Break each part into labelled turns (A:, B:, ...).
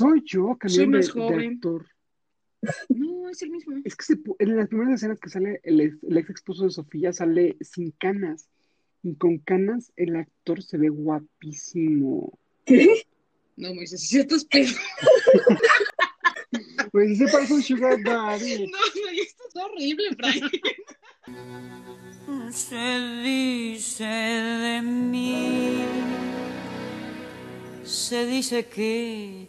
A: Soy yo,
B: Soy
A: cambiaron de,
B: más
A: de
B: joven.
A: actor.
B: No, es el mismo.
A: Es que se en las primeras escenas que sale el ex, el ex esposo de Sofía sale sin canas. Y con canas el actor se ve guapísimo.
B: No, Moisés, si estás pedo.
A: Pues se parece un sugar daddy.
B: No, no, esto es horrible, Frank.
C: Se dice de mí, se dice que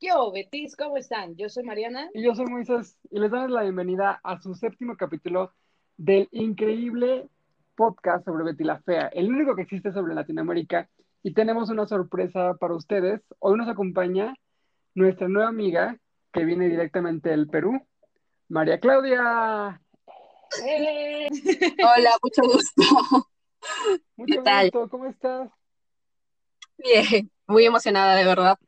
B: ¿Qué hubo, Betis? ¿Cómo están? Yo soy Mariana.
A: Y yo soy Moisés y les damos la bienvenida a su séptimo capítulo del increíble podcast sobre Betty la Fea, el único que existe sobre Latinoamérica. Y tenemos una sorpresa para ustedes. Hoy nos acompaña nuestra nueva amiga que viene directamente del Perú, María Claudia.
B: ¡Eh!
D: Hola, mucho gusto.
A: Mucho
D: ¿Qué tal?
A: gusto, ¿cómo estás?
D: Bien, muy emocionada de verdad.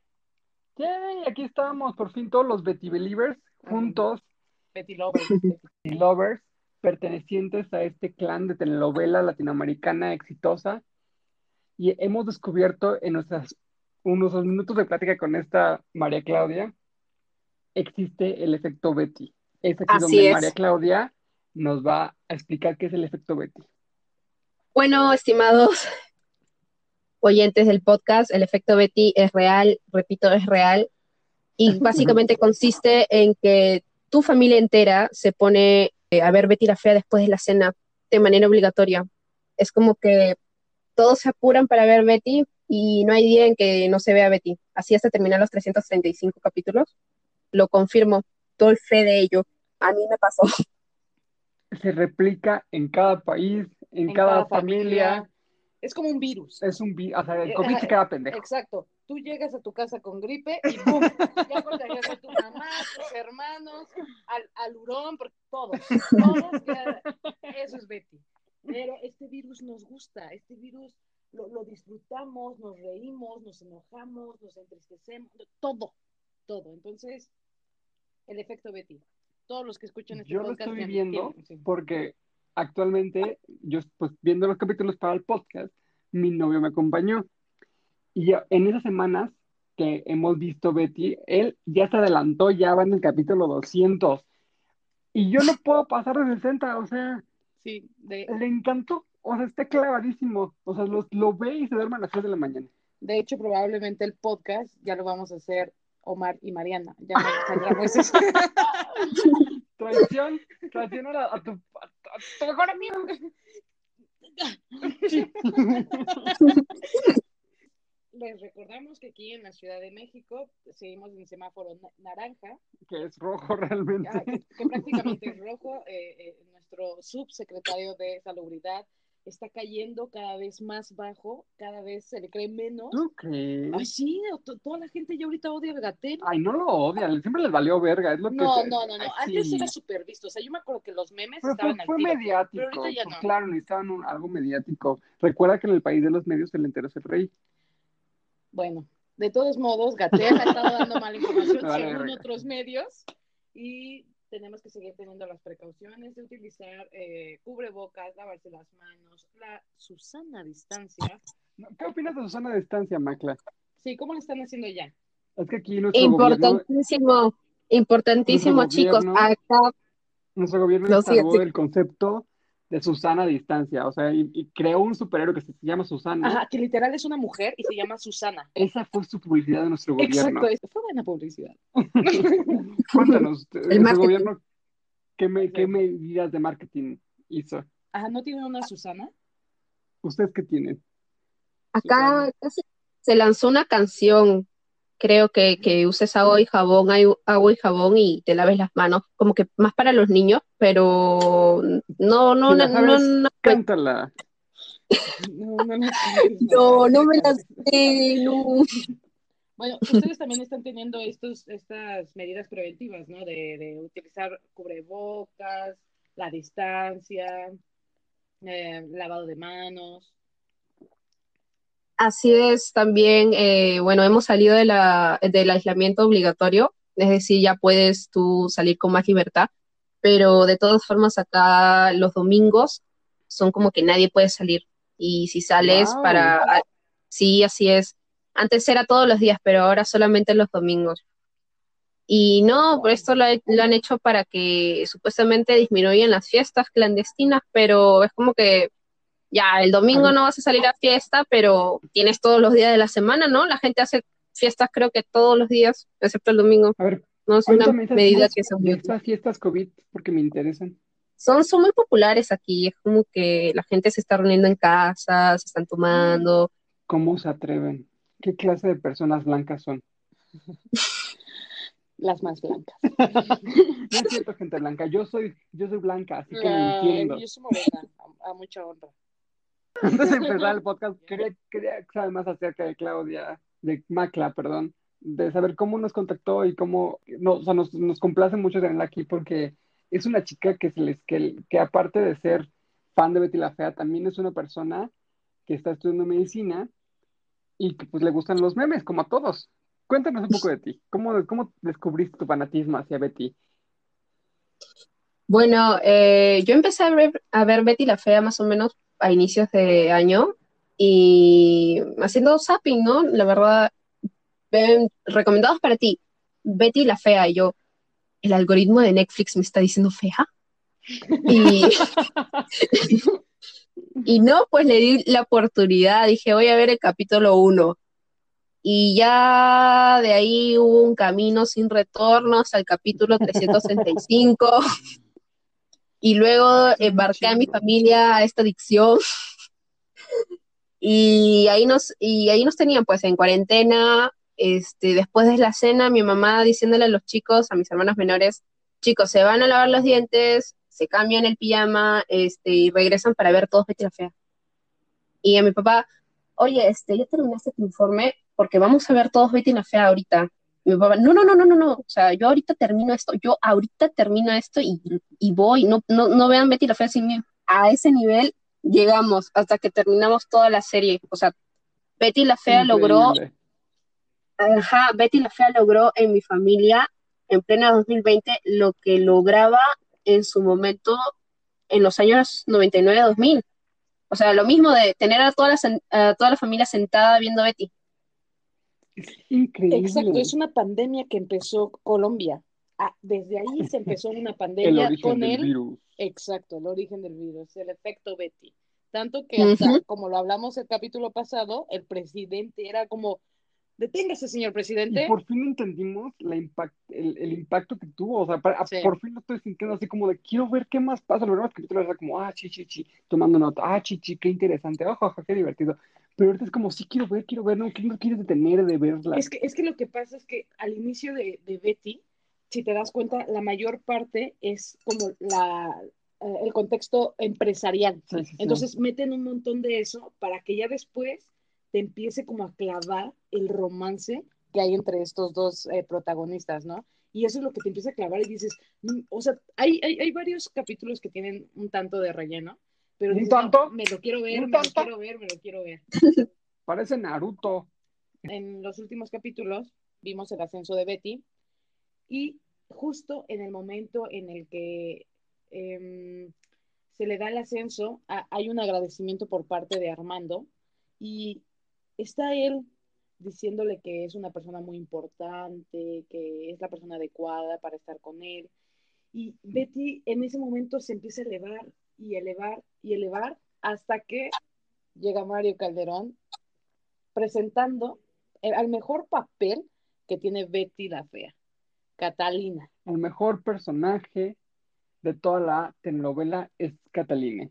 A: Yay, aquí estamos, por fin todos los Betty Believers juntos
B: Betty Lover.
A: y lovers pertenecientes a este clan de telenovela latinoamericana exitosa y hemos descubierto en nuestras unos minutos de plática con esta María Claudia existe el efecto Betty. Es aquí
D: Así
A: donde
D: es.
A: María Claudia nos va a explicar qué es el efecto Betty.
D: Bueno, estimados oyentes del podcast, el efecto Betty es real, repito, es real, y básicamente consiste en que tu familia entera se pone eh, a ver Betty la Fea después de la cena de manera obligatoria. Es como que todos se apuran para ver Betty y no hay día en que no se vea Betty. Así hasta terminar los 335 capítulos. Lo confirmo, doy fe de ello. A mí me pasó.
A: Se replica en cada país, en, cada, familia.
B: Es como un virus.
A: Es un vi- o sea, el
B: Eh,
A: COVID se queda pendejo.
B: Exacto. Tú llegas a tu casa con gripe y ¡pum! Ya contagias a tu mamá, a tus hermanos, al, al hurón, porque todos, todos, eso es Betty. Pero este virus nos gusta, este virus lo, lo disfrutamos, nos reímos, nos enojamos, nos entristecemos, todo, todo. Entonces, el efecto Betty. Todos los que escuchan este
A: Yo lo
B: podcast
A: estoy
B: ya
A: viendo
B: entienden, sí.
A: porque actualmente, yo pues viendo los capítulos para el podcast, mi novio me acompañó. Y ya en esas semanas que hemos visto Betty, él ya se adelantó, ya va en el capítulo 200. Y yo no puedo pasar de 60, o sea,
B: Sí, de,
A: le encantó, o sea, está clavadísimo. O sea, lo, lo ve y se duerme a las 3 de la mañana.
B: De hecho, probablemente el podcast ya lo vamos a hacer Omar y Mariana. Ya Moisés.
A: Traición, traición a, a tu, a tu mejor amigo.
B: Les recordamos que aquí en la Ciudad de México seguimos en semáforo na- naranja,
A: Que es rojo realmente.
B: ah, que, que prácticamente es rojo. Eh, eh, nuestro subsecretario de Salubridad está cayendo cada vez más bajo, cada vez se le cree menos.
A: ¿Tú crees?
B: Ay, sí, to- toda la gente ya ahorita odia a Gatel.
A: Ay, no lo odian, siempre les valió verga, es lo que...
B: No, no, no, no.
A: Ay,
B: Antes
A: sí.
B: era súper visto. O sea, yo me acuerdo que los memes
A: Pero fue,
B: estaban
A: fue
B: tiro.
A: mediático,
B: Pero ahorita ya
A: pues
B: no.
A: claro, necesitaban un- algo mediático. Recuerda que en el país de los medios el entero es el rey.
B: Bueno, de todos modos, Gatel ha estado dando mala información
A: Vale,
B: según
A: verga.
B: otros medios y tenemos que seguir teniendo las precauciones de utilizar eh, cubrebocas, lavarse las manos, la Susana distancia.
A: ¿Qué opinas de Susana a distancia, Macla?
B: Sí, ¿cómo lo están haciendo ya?
A: Es que aquí nuestro gobierno,
D: Importantísimo, importantísimo,
A: Nuestro
D: chicos.
A: gobierno-
D: Acá
A: nuestro gobierno
D: No, sí,
A: instaló
D: sí.
A: el concepto de Susana a distancia, o sea, y, y creó un superhéroe que se llama Susana.
B: Ajá, que literal es una mujer y se llama Susana.
A: Esa fue su publicidad de nuestro gobierno.
B: Exacto, es- fue buena publicidad.
A: Cuéntanos, nuestro
D: marketing.
A: gobierno, ¿qué, me- qué medidas de marketing hizo?
B: Ajá, ¿no tiene una Susana?
A: ¿Ustedes qué tienen?
D: Acá se lanzó una canción, creo que, que uses agua y jabón, hay agua y jabón y te laves las manos, como que más para los niños, pero no, no, no, no, no,
A: Cántala.
B: No, no, no.
D: no, no me la sé, no.
B: Bueno, ustedes también están teniendo estos, estas medidas preventivas, ¿no? De, de utilizar cubrebocas, la distancia, eh, lavado de manos.
D: Así es, también, eh, bueno, hemos salido de la, del aislamiento obligatorio, es decir, ya puedes tú salir con más libertad, pero de todas formas acá los domingos son como que nadie puede salir y si sales
A: Wow.
D: para, ah, sí, así es. Antes era todos los días, pero ahora solamente los domingos. Y no, por esto lo, lo han hecho para que supuestamente disminuyan las fiestas clandestinas, pero es como que ya el domingo no vas a salir a fiesta, pero tienes todos los días de la semana, ¿no? La gente hace fiestas creo que todos los días, excepto el domingo.
A: A ver,
D: No es una medida que se
A: estas fiestas COVID porque me interesan.
D: son, son muy populares aquí, es como que la gente se está reuniendo en casa, se están tomando.
A: ¿Cómo se atreven? ¿Qué clase de personas blancas son?
B: Las más blancas.
A: No es cierto, gente blanca. Yo soy, yo soy blanca, así que me entiendo.
B: yo soy morena, a, a mucha honra.
A: Antes de empezar el podcast, quería, quería saber más acerca de Claudia, de Macla, perdón, de saber cómo nos contactó y cómo, no, o sea, nos, nos complace mucho tenerla aquí porque es una chica que, se les, que, que aparte de ser fan de Betty la Fea, también es una persona que está estudiando medicina y que pues le gustan los memes, como a todos. Cuéntanos un poco de ti. ¿Cómo, cómo descubriste tu fanatismo hacia Betty?
D: Bueno, eh, yo empecé a ver, a ver Betty la Fea más o menos a inicios de año y haciendo zapping, ¿no? La verdad, ven, recomendados para ti, Betty la Fea, y yo, el algoritmo de Netflix me está diciendo fea. Y, y no, pues le di la oportunidad, dije, voy a ver el capítulo 1. Y ya de ahí hubo un camino sin retorno hasta el capítulo 365. Y luego embarqué a mi familia a esta adicción. Y ahí nos, y ahí nos tenían pues en cuarentena, este, después de la cena, mi mamá diciéndole a los chicos, a mis hermanos menores, chicos, se van a lavar los dientes, se cambian el pijama, este, y regresan para ver todos Betty la Fea. Y a mi papá, oye, este, ya terminaste tu informe, porque vamos a ver todos Betty la Fea ahorita. Mi papá, no, no, no, no, no, no, o sea, yo ahorita termino esto, yo ahorita termino esto y, y voy, no, no, no vean Betty la Fea sin mí. A ese nivel llegamos hasta que terminamos toda la serie. O sea, Betty la Fea logró. Ajá, Betty la Fea logró en mi familia, en plena 2020, lo que lograba en su momento en los años 99-2000. O sea, lo mismo de tener a toda la, a toda la familia sentada viendo Betty.
A: Es increíble.
B: Exacto, es una pandemia que empezó Colombia. Ah, desde ahí se empezó una
A: el
B: pandemia
A: origen
B: con
A: del
B: el,
A: virus.
B: exacto, el origen del virus, el efecto Betty. Tanto que hasta, como lo hablamos el capítulo pasado, el presidente era como, deténgase, señor
A: Y
B: presidente.
A: por fin entendimos la impact, el, el impacto que tuvo. O sea, para-
B: Sí.
A: por fin lo estoy sintiendo así como de quiero ver qué más pasa. Los demás capítulos era como, ah, chi, chi, chi, tomando nota, ah, chi, chi, qué interesante, ojo, ojo, qué divertido. Pero ahorita es como, sí quiero ver, quiero ver, no, no quieres detener de verla.
B: Es que, es que lo que pasa es que al inicio de, de Betty, si te das cuenta, la mayor parte es como la, eh, el contexto empresarial.
A: Sí, sí, sí.
B: Entonces meten un montón de eso para que ya después te empiece como a clavar el romance que hay entre estos dos eh, protagonistas, ¿no? Y eso es lo que te empieza a clavar y dices, mm, o sea, hay, hay, hay varios capítulos que tienen un tanto de relleno, pero
A: ¿Un tanto?
B: me lo quiero ver,
A: ¿Un
B: me lo
A: tanto?
B: quiero ver, me lo quiero ver.
A: Parece Naruto.
B: En los últimos capítulos vimos el ascenso de Betty y justo en el momento en el que em, se le da el ascenso, a- hay un agradecimiento por parte de Armando y está él diciéndole que es una persona muy importante, que es la persona adecuada para estar con él. Y Betty en ese momento se empieza a elevar y elevar y elevar hasta que llega Mario Calderón presentando el, al mejor papel que tiene Betty la Fea, Catalina.
A: El mejor personaje de toda la telenovela es Catalina.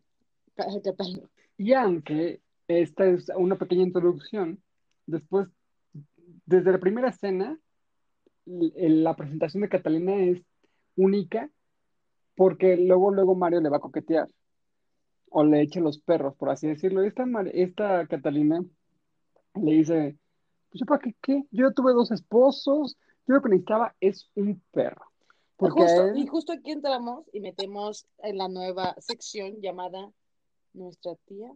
B: Ca- Catalina.
A: Y aunque esta es una pequeña introducción, después, desde la primera escena, la presentación de Catalina es única porque luego, luego Mario le va a coquetear o le echa los perros, por así decirlo. Esta, esta Catalina le dice, pues yo para qué, qué, yo tuve dos esposos, yo lo que necesitaba es un perro. Porque
B: Justo-
A: él-
B: Y justo aquí entramos y metemos en la nueva sección llamada Nuestra tía,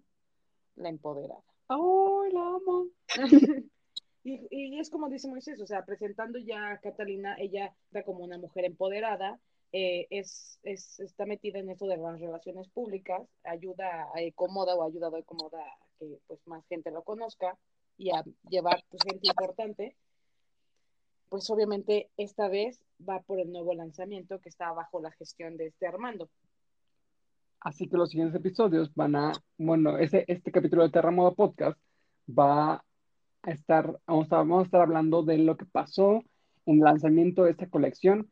B: la empoderada.
A: ¡Ay, la amo!
B: Y, y es como dice Moisés, o sea, presentando ya a Catalina, ella está como una mujer empoderada, eh, es, es, está metida en eso de las relaciones públicas, ayuda a Ecomoda o ha ayudado a Ecomoda a que pues, más gente lo conozca y a llevar pues, gente importante. Pues obviamente esta vez va por el nuevo lanzamiento que está bajo la gestión de este Armando.
A: Así que los siguientes episodios van a, bueno, ese, este capítulo de Terremoto Podcast va a estar, vamos a, vamos a estar hablando de lo que pasó en el lanzamiento de esta colección,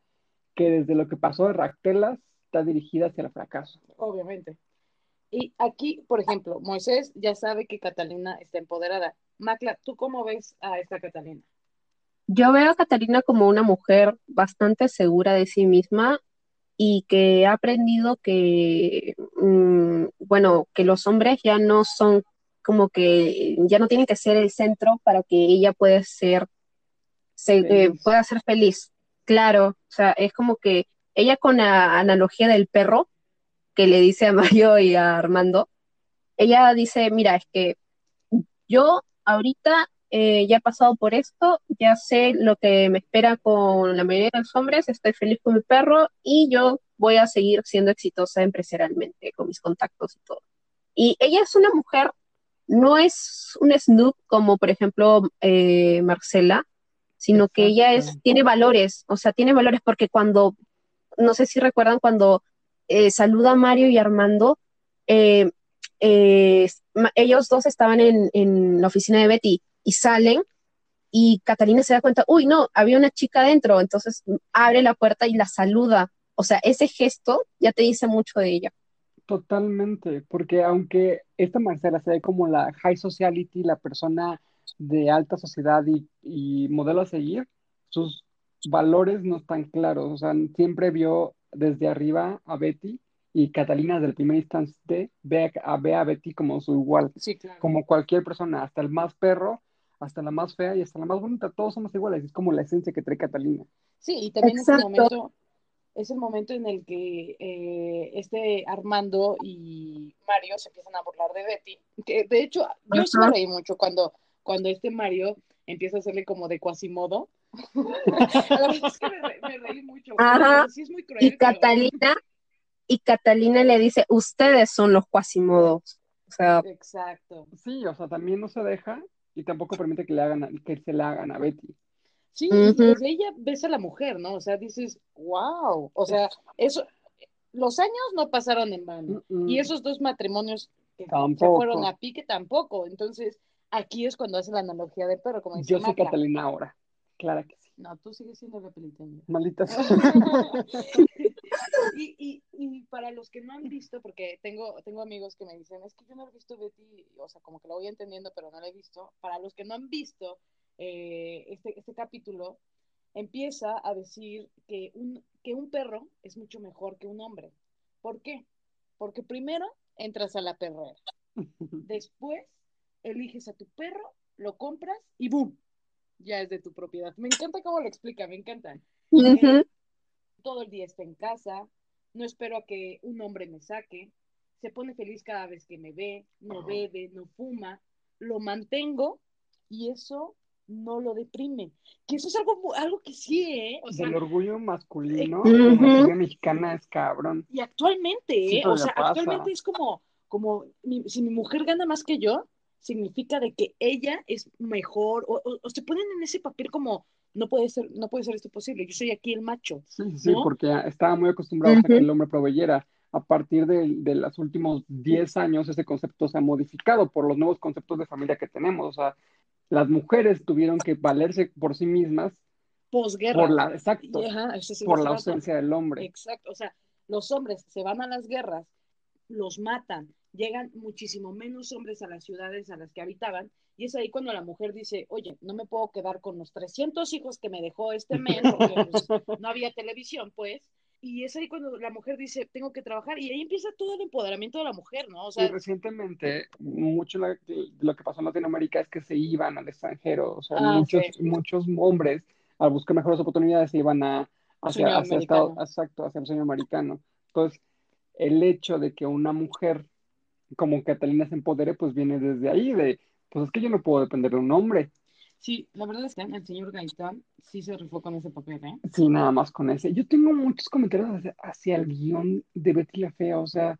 A: que desde lo que pasó de Ractelas está dirigida hacia el fracaso.
B: obviamente. Y aquí, por ejemplo, Moisés ya sabe que Catalina está empoderada. Macla, ¿tú cómo ves a esta Catalina?
D: Yo veo a Catalina como una mujer bastante segura de sí misma y que ha aprendido que, mm, bueno, que los hombres ya no son como que, ya no tienen que ser el centro para que ella pueda ser, se- eh, pueda ser feliz. Claro, o sea, es como que ella con la analogía del perro que le dice a Mario y a Armando, ella dice, mira, es que yo ahorita eh, ya he pasado por esto, ya sé lo que me espera con la mayoría de los hombres, estoy feliz con mi perro y yo voy a seguir siendo exitosa empresarialmente con mis contactos y todo. Y ella es una mujer, no es un snoop como por ejemplo eh, Marcela, sino que ella es, tiene valores, o sea, tiene valores porque cuando, no sé si recuerdan cuando eh, saluda a Mario y Armando, eh, eh, ellos dos estaban en, en la oficina de Betty y salen y Catalina se da cuenta, uy, no, había una chica adentro, entonces abre la puerta y la saluda. O sea, ese gesto ya te dice mucho de ella.
A: Totalmente, porque aunque esta Marcela se ve como la high sociality, la persona de alta sociedad y, y modelo a seguir, sus valores no están claros. O sea, siempre vio desde arriba a Betty y Catalina desde el primer instante ve a, ve a Betty como su igual,
B: Sí, claro.
A: como cualquier persona, hasta el más perro, hasta la más fea y hasta la más bonita, todos somos iguales, es como la esencia que trae Catalina.
B: Sí, y también es el momento, es el momento en el que eh, este Armando y Mario se empiezan a burlar de Betty. Que de hecho, yo sí me
D: Ajá.
B: reí mucho cuando, cuando este Mario empieza a hacerle como de cuasimodo. La verdad es que me, re- me reí mucho.
D: Ajá.
B: Sí es muy cruel,
D: Y
B: pero-
D: Catalina, y Catalina le dice, ustedes son los cuasimodos. O sea,
B: Exacto.
A: Sí, o sea, también no se deja y tampoco permite que le hagan, a- que se le hagan a Betty.
B: Sí, desde ella ves a la mujer, ¿no? O sea, dices, wow. O sea, eso, los años no pasaron en vano. Y esos dos matrimonios que se fueron a pique tampoco. Entonces, aquí es cuando hace la analogía del perro, como dice
A: Yo soy. Catalina ahora. Claro que sí.
B: No, tú sigues siendo la peliteña.
A: Maldita sea.
B: y, y, y para los que no han visto, porque tengo, tengo amigos que me dicen, es que yo no he visto Betty, o sea, como que lo voy entendiendo, pero no lo he visto. Para los que no han visto eh, este, este capítulo, empieza a decir que un, que un perro es mucho mejor que un hombre. ¿Por qué? Porque primero entras a la perrera, después eliges a tu perro, lo compras y ¡boom! Ya es de tu propiedad. Me encanta cómo lo explica, me encanta
D: ujú,
B: todo el día está en casa, no espero a que un hombre me saque, se pone feliz cada vez que me ve, no bebe, no fuma, lo mantengo y eso no lo deprime. Que eso es algo, algo que sí, ¿eh? O sea,
A: Del orgullo masculino, como la mexicana es cabrón.
B: y actualmente,
A: Sí,
B: ¿eh? O sea,
A: pasa.
B: actualmente es como, como mi- si mi mujer gana más que yo, significa de que ella es mejor, o, o- o se ponen en ese papel como, no puede ser, no puede ser esto posible, yo soy aquí el macho.
A: Sí, sí, porque estaba muy acostumbrado a que el hombre proveyera. A partir de, de los últimos 10 años, ese concepto se ha modificado por los nuevos conceptos de familia que tenemos. O sea, las mujeres tuvieron que valerse por sí mismas
B: Posguerra.
A: por la, exacto,
B: ajá, sí
A: por la
B: trata.
A: ausencia del hombre.
B: Exacto, o sea, los hombres se van a las guerras, los matan, llegan muchísimo menos hombres a las ciudades a las que habitaban, y es ahí cuando la mujer dice, oye, no me puedo quedar con los 300 hijos que me dejó este men, porque pues, no había televisión, pues, y es ahí cuando la mujer dice, tengo que trabajar, y ahí empieza todo el empoderamiento de la mujer, ¿no? O
A: Y
B: sea,
A: recientemente, mucho la- lo que pasó en Latinoamérica es que se iban al extranjero. O sea,
B: Ah,
A: muchos,
B: sí.
A: muchos hombres, al buscar mejores oportunidades, se iban a, hacia, hacia. Estados- exacto, hacia el sueño americano. Entonces, el hecho de que una mujer como Catalina se empodere, pues viene desde ahí, de, pues es que yo no puedo depender de un hombre.
B: Sí, la verdad es que el señor Gaitán sí se rifó con ese papel, ¿eh?
A: Sí, nada más con ese. Yo tengo muchos comentarios hacia, hacia el guion de Betty la Fea, o sea,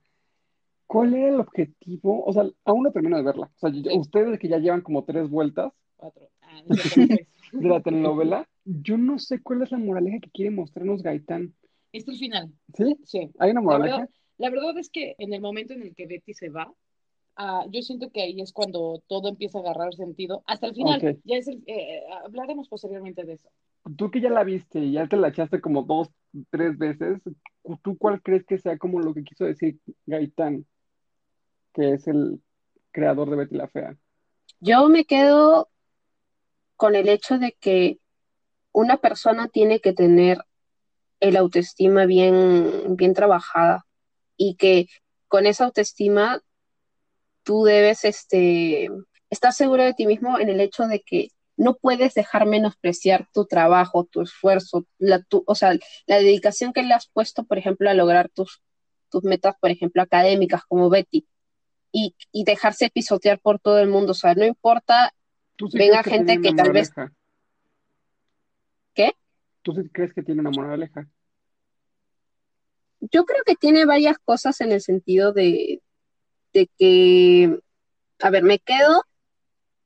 A: ¿cuál era el objetivo? O sea, aún no termino de verla. O sea, yo- ustedes que ya llevan como tres vueltas
B: Cuatro. Ah,
A: de la telenovela, yo no sé cuál es la moraleja que quiere mostrarnos Gaitán.
B: Este es el final.
A: ¿Sí?
B: Sí.
A: ¿Hay una moraleja?
B: verdad, la verdad es que en el momento en el que Betty se va, ah, yo siento que ahí es cuando todo empieza a agarrar sentido. Hasta el final.
A: Ok.
B: Ya es el- eh, hablaremos posteriormente de eso.
A: Tú que ya la viste y ya te la echaste como dos, tres veces, ¿tú cuál crees que sea como lo que quiso decir Gaitán, que es el creador de Betty la Fea?
D: Yo me quedo con el hecho de que una persona tiene que tener el autoestima bien, bien trabajada y que con esa autoestima tú debes este, estar seguro de ti mismo en el hecho de que no puedes dejar menospreciar tu trabajo, tu esfuerzo, la, tu, o sea, la dedicación que le has puesto, por ejemplo, a lograr tus, tus metas, por ejemplo, académicas como Betty, y, y dejarse pisotear por todo el mundo. O sea, no importa
A: ¿Tú sí
D: Venga
A: que
D: gente
A: una
D: que tal vez-
A: moraleja?
D: ¿Qué?
A: ¿Tú sí crees que tiene una moraleja?
D: Yo creo que tiene varias cosas en el sentido de, de que, a ver, me quedo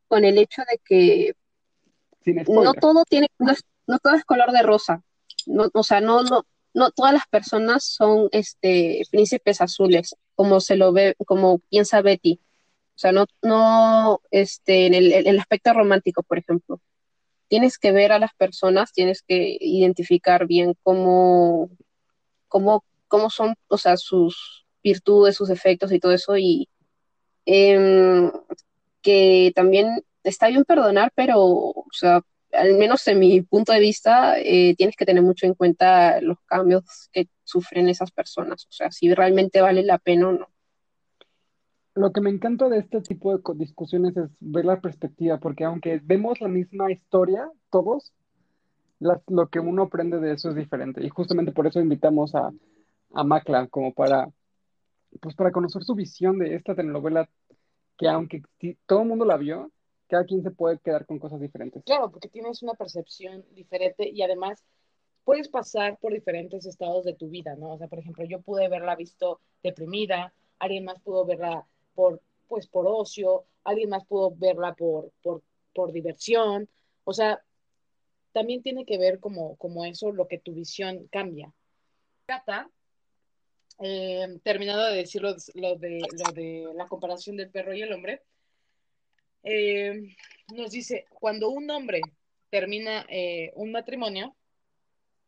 D: con el hecho de que no todo tiene, no, todo es color de rosa. No, o sea, no, no, no todas las personas son este príncipes azules, como se lo ve, como piensa Betty. O sea, no, no, este, en el, en el aspecto romántico, por ejemplo. Tienes que ver a las personas, tienes que identificar bien cómo, cómo, cómo son, o sea, sus virtudes, sus defectos y todo eso, y em, que también está bien perdonar, pero, o sea, al menos en mi punto de vista, eh, tienes que tener mucho en cuenta los cambios que sufren esas personas, o sea, si realmente vale la pena o no.
A: Lo que me encanta de este tipo de discusiones es ver la perspectiva, porque aunque vemos la misma historia, todos, las- lo que uno aprende de eso es diferente. Y justamente por eso invitamos a, a Macla, como para, pues para conocer su visión de esta telenovela, que aunque todo el mundo la vio, cada quien se puede quedar con cosas diferentes.
B: Claro, porque tienes una percepción diferente y además puedes pasar por diferentes estados de tu vida, ¿no? O sea, por ejemplo, yo pude haberla visto deprimida, alguien más pudo verla por, pues, por ocio, alguien más pudo verla por, por, por diversión. O sea, también tiene que ver como, como eso, lo que tu visión cambia. Cata, eh, terminado de decir lo, lo de, lo de la comparación del perro y el hombre, eh, nos dice, cuando un hombre termina eh, un matrimonio,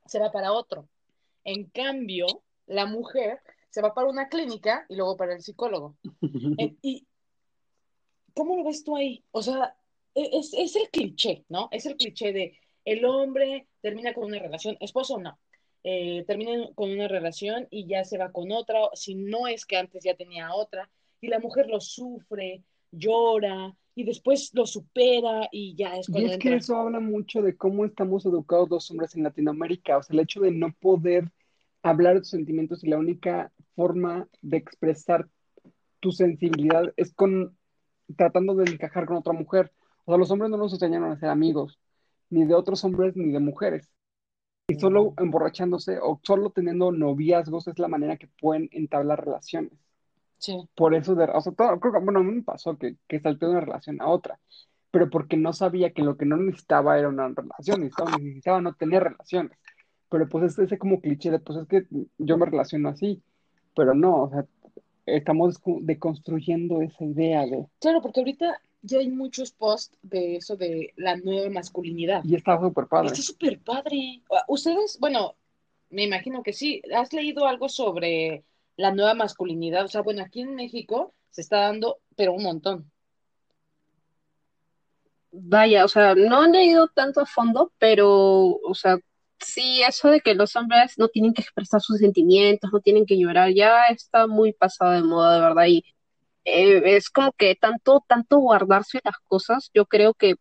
B: se va para otro. En cambio, la mujer se va para una clínica y luego para el psicólogo. ¿Y cómo lo ves tú ahí? O sea, e, es, es el cliché, ¿no? Es el cliché de el hombre termina con una relación, esposo o no, eh, termina con una relación y ya se va con otra, si no es que antes ya tenía otra, y la mujer lo sufre, llora, y después lo supera y ya es
A: Y
B: cuando
A: es que eso habla mucho de cómo estamos educados los hombres en Latinoamérica, o sea, el hecho de no poder hablar de tus sentimientos y la única forma de expresar tu sensibilidad es con tratando de encajar con otra mujer. O sea, los hombres no nos enseñaron a ser amigos, ni de otros hombres ni de mujeres. Y solo emborrachándose o solo teniendo noviazgos es la manera que pueden entablar relaciones.
B: Sí.
A: Por eso, de, o sea, todo- creo que, bueno, a mí me pasó que, que salté de una relación a otra, pero porque no sabía que lo que no necesitaba era una relación, necesitaba, necesitaba no tener relaciones. Pero pues es ese como cliché de, pues es que yo me relaciono así, pero no, o sea, estamos deconstruyendo esa idea de,
B: Claro, porque ahorita ya hay muchos posts de eso de la nueva masculinidad.
A: y está súper padre.
B: Está súper padre. Ustedes, bueno, me imagino que sí. ¿Has leído algo sobre la nueva masculinidad? O sea, bueno, aquí en México se está dando, pero un montón.
D: Vaya, o sea, no han leído tanto a fondo, pero, o sea, sí, eso de que los hombres no tienen que expresar sus sentimientos, no tienen que llorar, ya está muy pasado de moda, de verdad, y eh, es como que tanto, tanto guardarse las cosas, yo creo que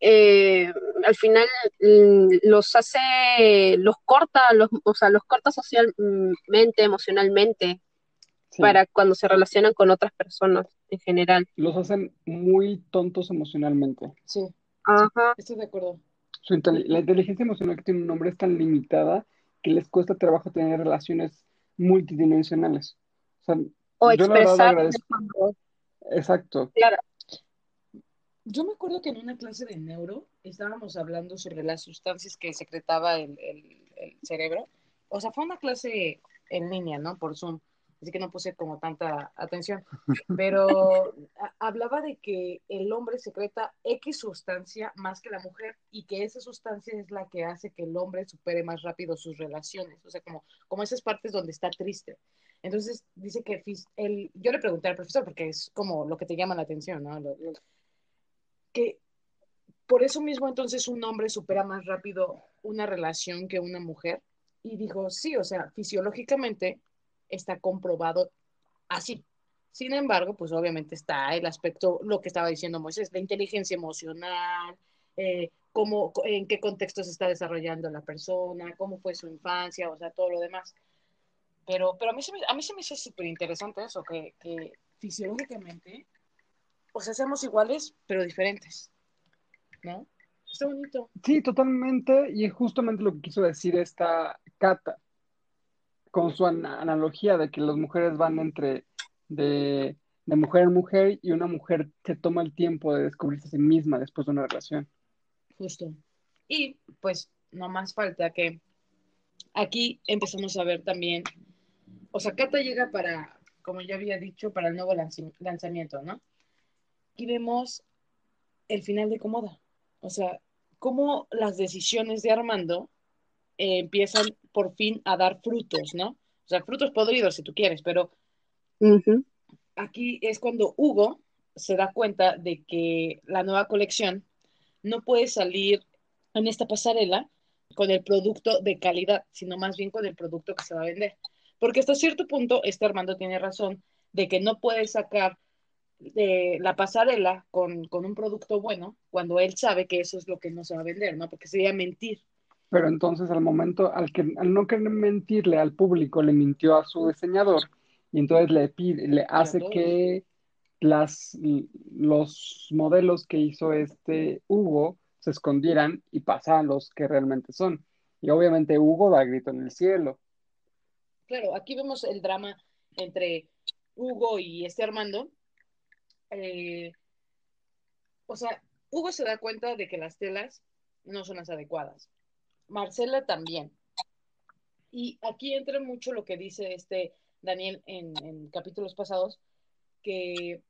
D: eh, al final mm, los hace, los corta, los, o sea, los corta socialmente, emocionalmente,
A: Sí.
D: para cuando se relacionan con otras personas en general.
A: Los hacen muy tontos emocionalmente.
B: Sí,
D: Ajá.
B: estoy de acuerdo.
A: Su intel- la inteligencia emocional que tiene un hombre es tan limitada que les cuesta trabajo tener relaciones multidimensionales. O sea,
D: O
A: yo la verdad
D: expresar cuando-
A: Exacto.
D: claro,
B: Yo me acuerdo que en una clase de neuro estábamos hablando sobre las sustancias que secretaba el, el- el cerebro. O sea, fue una clase en línea, ¿no? Por Zoom. Así que no puse como tanta atención. Pero hablaba de que el hombre secreta X sustancia más que la mujer y que esa sustancia es la que hace que el hombre supere más rápido sus relaciones. O sea, como, como esas partes donde está triste. Entonces dice que el, yo le pregunté al profesor, porque es como lo que te llama la atención, ¿no? Que por eso mismo entonces un hombre supera más rápido una relación que una mujer. Y dijo, sí, o sea, fisiológicamente está comprobado así. Sin embargo, pues obviamente está el aspecto, lo que estaba diciendo Moisés, la inteligencia emocional, eh, en qué contexto se está desarrollando la persona, cómo fue su infancia, o sea, todo lo demás. Pero, pero a, mí se me, a mí se me hace súper interesante eso, que, que fisiológicamente, o sea, seamos iguales, pero diferentes. ¿No? Está bonito.
A: Sí, totalmente. Y es justamente lo que quiso decir esta Cata, con su an- analogía de que las mujeres van entre de, de mujer en mujer y una mujer se toma el tiempo de descubrirse a sí misma después de una relación.
B: Justo. Y pues no más falta que aquí empezamos a ver también, o sea, Cata llega para, como ya había dicho, para el nuevo lanzamiento, ¿no? Y vemos el final de Comoda. O sea, cómo las decisiones de Armando eh, empiezan por fin a dar frutos, ¿no? O sea, frutos podridos si tú quieres, pero aquí es cuando Hugo se da cuenta de que la nueva colección no puede salir en esta pasarela con el producto de calidad, sino más bien con el producto que se va a vender. Porque hasta cierto punto, este Armando tiene razón de que no puede sacar de la pasarela con, con un producto bueno cuando él sabe que eso es lo que no se va a vender, ¿no? Porque sería mentir.
A: Pero entonces al momento, al, que, al no querer mentirle al público, le mintió a su diseñador y entonces le pide, le hace que las, los modelos que hizo este Hugo se escondieran y pasaran los que realmente son. Y obviamente Hugo da grito en el cielo.
B: Claro, aquí vemos el drama entre Hugo y este Armando. Eh, o sea, Hugo se da cuenta de que las telas no son las adecuadas. Marcela también. Y aquí entra mucho lo que dice este Daniel en, en capítulos pasados, que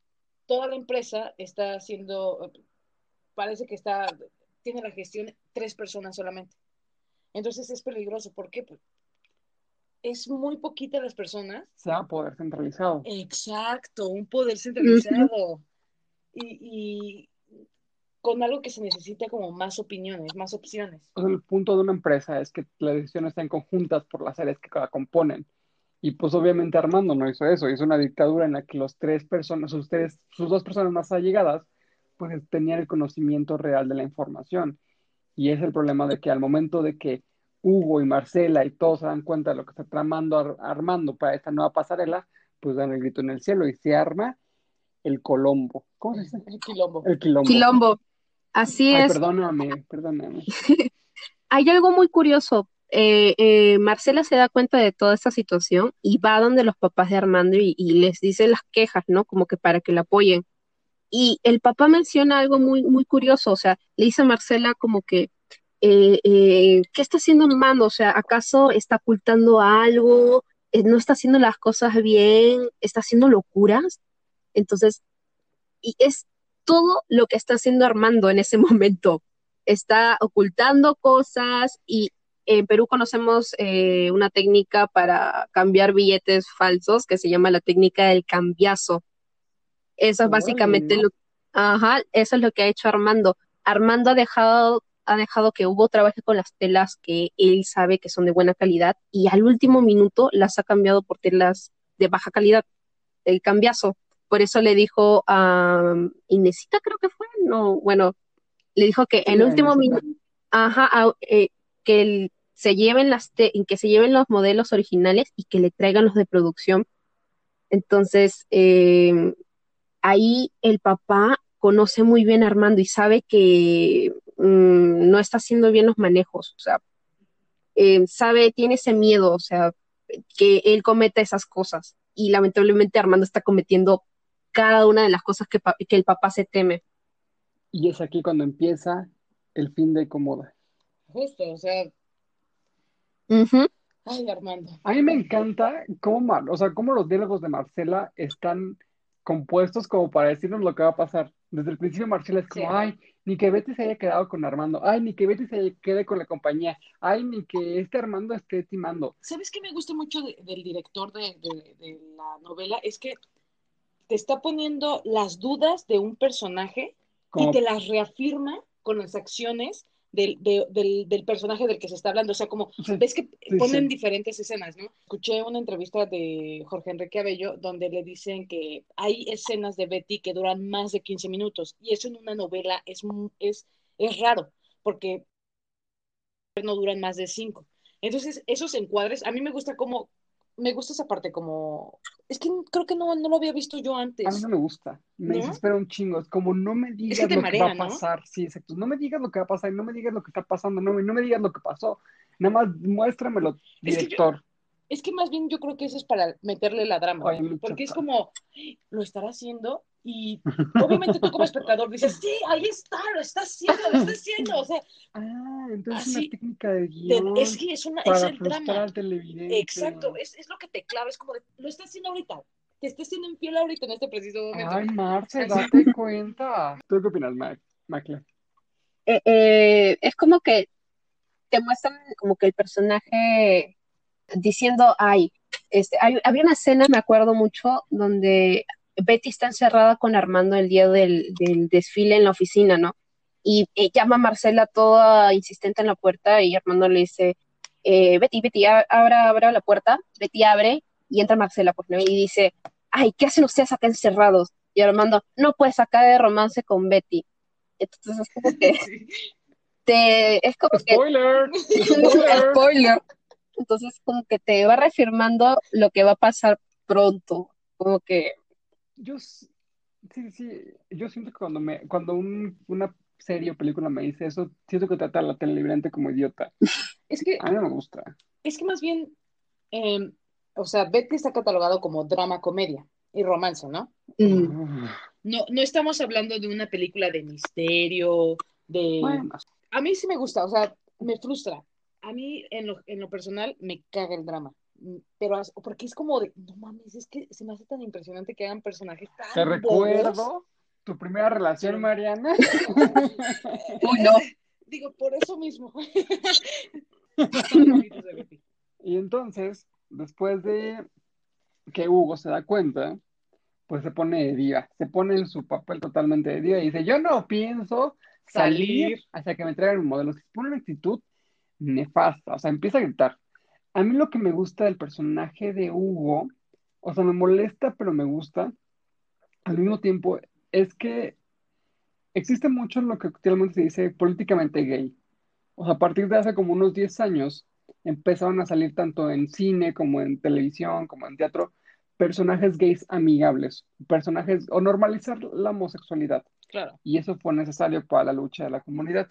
B: toda la empresa está haciendo, parece que está, tiene la gestión tres personas solamente. Entonces es peligroso. ¿Por qué? Es muy poquita las personas.
A: Se va a poder centralizado.
B: Exacto, un poder centralizado. Y, y con algo que se necesita como más opiniones, más opciones.
A: O sea, el punto de una empresa es que las decisiones estén conjuntas por las áreas que la componen. Y pues obviamente Armando no hizo eso, hizo una dictadura en la que los tres personas, sus tres, sus dos personas más allegadas, pues tenían el conocimiento real de la información. Y es el problema de que al momento de que Hugo y Marcela y todos se dan cuenta de lo que está tramando Ar- Armando para esta nueva pasarela, pues dan el grito en el cielo y se arma el Colombo. ¿Cómo se dice?
B: El quilombo.
A: El quilombo.
D: Quilombo. Así
A: Ay,
D: es.
A: perdóname, perdóname.
D: Hay algo muy curioso. Eh, eh, Marcela se da cuenta de toda esta situación y va donde los papás de Armando y, y les dice las quejas, ¿no? Como que para que la apoyen. Y el papá menciona algo muy, muy curioso, o sea, le dice a Marcela como que, eh, eh, ¿qué está haciendo Armando? O sea, ¿acaso está ocultando algo? Eh, ¿No está haciendo las cosas bien? ¿Está haciendo locuras? Entonces, y es todo lo que está haciendo Armando en ese momento. Está ocultando cosas y en Perú conocemos eh, una técnica para cambiar billetes falsos que se llama la técnica del cambiazo. Eso es básicamente lo, ajá, eso es lo que ha hecho Armando. Armando ha dejado, ha dejado que Hugo trabaje con las telas que él sabe que son de buena calidad y al último minuto las ha cambiado por telas de baja calidad, el cambiazo. Por eso le dijo a Inesita, creo que fue, no, bueno, le dijo que en
A: Sí,
D: último
A: ahí sí
D: minuto, ajá, a- eh, que el- se lleven las te- que se lleven los modelos originales y que le traigan los de producción. Entonces, eh, ahí el papá conoce muy bien a Armando y sabe que mm, no está haciendo bien los manejos, o sea, eh, sabe, tiene ese miedo, o sea, que él cometa esas cosas. Y lamentablemente Armando está cometiendo cada una de las cosas que, que el papá se teme.
A: Y es aquí cuando empieza el fin de Comoda.
B: Justo, o sea, ay, Armando.
A: A mí me encanta cómo, Mar- o sea, cómo los diálogos de Marcela están compuestos como para decirnos lo que va a pasar. Desde el principio Marcela es como,
B: Sí.
A: ay, ni que Betty se haya quedado con Armando, ay, ni que Betty se quede con la compañía, ay, ni que este Armando esté timando.
B: ¿Sabes qué me gusta mucho de- del director de, de- de la novela? Es que te está poniendo las dudas de un personaje
A: Como,
B: y te las reafirma con las acciones del, de- del, del personaje del que se está hablando. O sea, como ves que
A: sí,
B: ponen
A: sí.
B: diferentes escenas, ¿no? Escuché una entrevista de Jorge Enrique Abello donde le dicen que hay escenas de Betty que duran más de 15 minutos y eso en una novela es, es, es raro porque no duran más de 5. Entonces, esos encuadres, a mí me gusta como, me gusta esa parte como, es que creo que no, no lo había visto yo
A: A mí
B: antes,
A: no me gusta, me
B: ¿no?
A: desespera un chingo, es como no me digas
B: te
A: lo que va a
B: ¿no?
A: pasar, sí, exacto, no me digas lo que va a pasar, no me digas lo que está pasando, no, me- no me digas lo que pasó, nada más muéstramelo,
B: Es que yo-
A: director.
B: Es que más bien yo creo que eso es para meterle la drama, porque es como, lo estará haciendo y obviamente tú como espectador dices, sí, ahí está, lo está haciendo, lo está haciendo, o sea,
A: Ah, entonces
B: Así,
A: una técnica de
B: te-
A: guion
B: es que es una, es
A: para
B: el drama.
A: al televidente.
B: Exacto, es, es lo que te clava, es como de, lo está haciendo ahorita, te está haciendo infiel ahorita en este preciso momento.
A: Ay, Marce, date cuenta. ¿Tú qué opinas, Mac? Macle?
D: Eh, eh, es como que te muestran como que el personaje diciendo, ay, este, hay- había una escena, me acuerdo mucho, donde Betty está encerrada con Armando el día del, del desfile en la oficina, ¿no? Y eh, llama a Marcela toda insistente en la puerta y Armando le dice, eh, Betty, Betty, abra, abra la puerta. Betty abre y entra Marcela, pues, ¿no? Y dice, ay, ¿qué hacen ustedes acá encerrados? Y Armando, no puedes sacar de romance con Betty. Entonces es como que te, es como que
A: ¡Spoiler! ¡Spoiler!
D: Entonces, como que te va reafirmando lo que va a pasar pronto. Como que,
A: Yo, sí, sí, yo siento que cuando, me, cuando un- una serie o película me dice eso, siento que trata a la televidente como idiota.
B: Es que,
A: A mí no me gusta.
B: es que más bien, eh, o sea, Betty está catalogado como drama, comedia y romance, ¿no?
D: mm,
B: No, no estamos hablando de una película de misterio, de...
A: Bueno,
B: A mí sí me gusta, o sea, me frustra. A mí, en lo, en lo personal, me caga el drama. Mm, Pero, as- porque es como de, no mames, es que se me hace tan impresionante que hagan personajes tan
A: te
B: bobos.
A: recuerdo tu primera relación. Mariana.
D: uy, no.
B: Digo, por eso mismo.
A: Y entonces, después de que Hugo se da cuenta, pues se pone de diva, se pone en su papel totalmente de diva y dice, yo no pienso salir
B: Salir.
A: hasta que me traigan un modelo. Se pone una actitud nefasta, o sea, empieza a gritar. A mí lo que me gusta del personaje de Hugo, o sea, me molesta, pero me gusta, al mismo tiempo, es que existe mucho lo que actualmente se dice políticamente gay. O sea, a partir de hace como unos 10 años empezaron a salir tanto en cine como en televisión, como en teatro, personajes gays amigables, personajes o normalizar la homosexualidad.
B: Claro.
A: Y eso fue necesario para la lucha de la comunidad.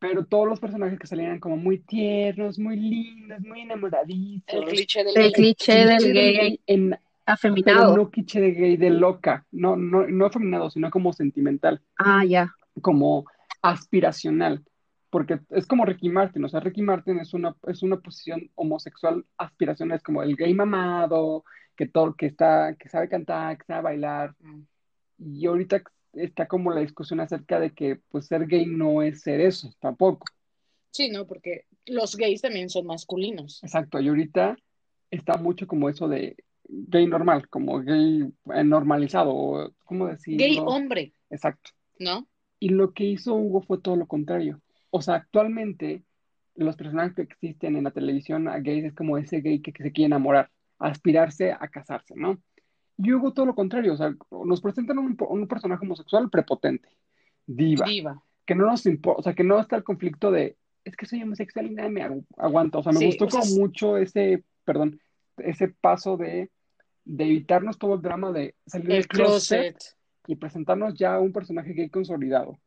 A: Pero todos los personajes que salían como muy tiernos, muy lindos, muy enamoradizos.
B: El cliché del
D: El
B: gay.
D: cliché del
A: Cliché
D: gay
A: en- pero
D: afeminado.
A: no cliché de gay de loca, no, no, no afeminado, sino como sentimental
D: Ah, ya.
A: como aspiracional, porque es como Ricky Martin, o sea, Ricky Martin es una, es una posición homosexual aspiracional, es como el gay mamado, que todo, que está, que sabe cantar, que sabe bailar,
B: Mm.
A: y ahorita está como la discusión acerca de que pues ser gay no es ser eso, tampoco,
B: Sí, ¿no? Porque los gays también son masculinos.
A: exacto, y ahorita está mucho como eso de gay normal, como gay eh, normalizado, o ¿cómo decirlo?
B: Gay hombre,
A: Exacto.
B: ¿no?
A: Y lo que hizo Hugo fue todo lo contrario. O sea, actualmente los personajes que existen en la televisión a gays es como ese gay que, que se quiere enamorar, aspirarse a casarse, ¿no? Y Hugo todo lo contrario, o sea, nos presentan un, un personaje homosexual prepotente, diva,
B: Diva.
A: que no nos importa, o sea, que no está el conflicto de, es que soy homosexual y nadie me agu- aguanta. O sea, me
B: Sí,
A: gustó
B: o sea,
A: como mucho ese, perdón, ese paso de, de evitarnos todo el drama de salir del
B: El
A: closet
B: closet.
A: y presentarnos ya un personaje gay consolidado.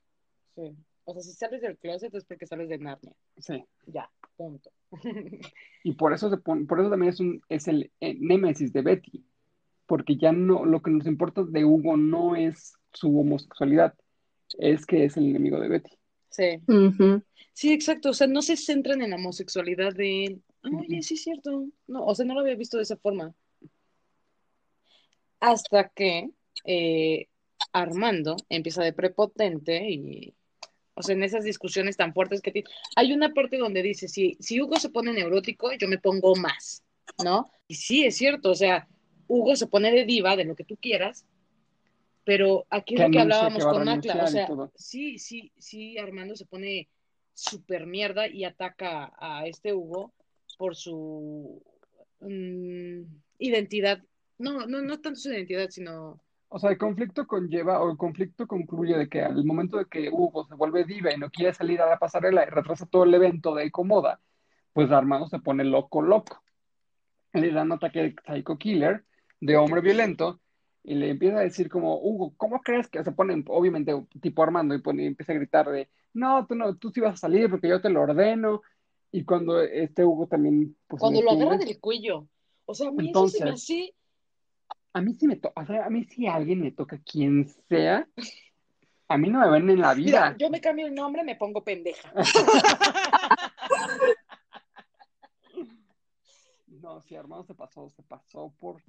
B: Sí. O sea, si sales del closet es porque sales de Narnia.
A: Sí.
B: Ya, punto.
A: Y por eso se pone, por eso también es un, es el eh, némesis de Betty. Porque ya no, lo que nos importa de Hugo no es su homosexualidad, es que es el enemigo de Betty.
B: Sí.
D: Ujú.
B: Sí, exacto. O sea, no se centran en la homosexualidad de él. Oye, sí es cierto. No, o sea, no lo había visto de esa forma. Hasta que eh, Armando empieza de prepotente y, o sea, en esas discusiones tan fuertes que tiene. Hay una parte donde dice, si, si Hugo se pone neurótico, yo me pongo más, ¿no? Y sí, es cierto. O sea, Hugo se pone de diva, de lo que tú quieras, pero aquí es lo que hablábamos
A: que
B: con Acla. O sea, sí, sí, sí, Armando se pone super mierda y ataca a este Hugo por su mm, identidad. No, no, no tanto su identidad, sino
A: O sea, el conflicto conlleva, o el conflicto concluye de que al momento de que Hugo se vuelve diva y no quiere salir a la pasarela y retrasa todo el evento de Comoda, pues Armando se pone loco, loco. Le da un ataque de psycho killer, de hombre violento, y le empieza a decir como, Hugo, ¿cómo crees que se pone, obviamente, tipo Armando, y, pone- y empieza a gritar de, no, tú no, tú sí vas a salir porque yo te lo ordeno, y cuando este Hugo también, pues,
B: cuando lo agarra del cuello. O sea, a mí eso se me
A: Entonces,
B: hace.
A: a mí sí me toca, o sea, a mí si alguien me toca quien sea, a mí no me ven en la
B: Mira,
A: vida.
B: yo me cambio el nombre, me pongo pendeja.
A: No, si Armando se pasó, se pasó por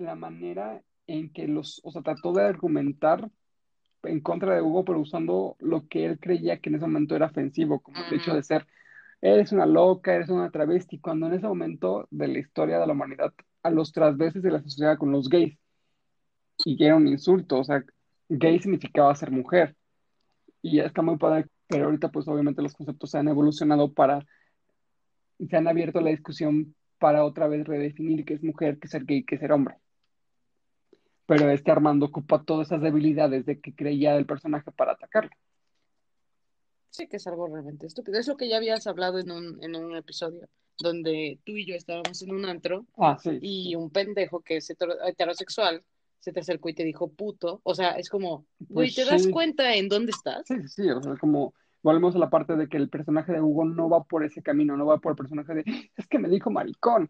A: la manera en que los, o sea, trató de argumentar en contra de Hugo, pero usando lo que él creía que en ese momento era ofensivo, como el hecho de ser, eres una loca, eres una travesti, cuando en ese momento de la historia de la humanidad, a los transvestis de la sociedad con los gays, y era un insulto, o sea, gay significaba ser mujer, y ya está muy padre, pero ahorita pues obviamente los conceptos se han evolucionado para, se han abierto la discusión para otra vez redefinir qué es mujer, qué es ser gay, qué es ser hombre. Pero este Armando ocupa todas esas debilidades de que creía del personaje para atacarlo.
B: Sí, que es algo realmente estúpido. Es lo que ya habías hablado en un, en un episodio, donde tú y yo estábamos en un antro
A: Ah, sí.
B: y un pendejo que es hetero- heterosexual se te acercó y te dijo puto. O sea, es como, güey,
A: Pues
B: ¿te das cuenta en dónde estás?
A: Sí, sí, sí, o sea, como volvemos a la parte de que el personaje de Hugo no va por ese camino, no va por el personaje de, es que me dijo maricón.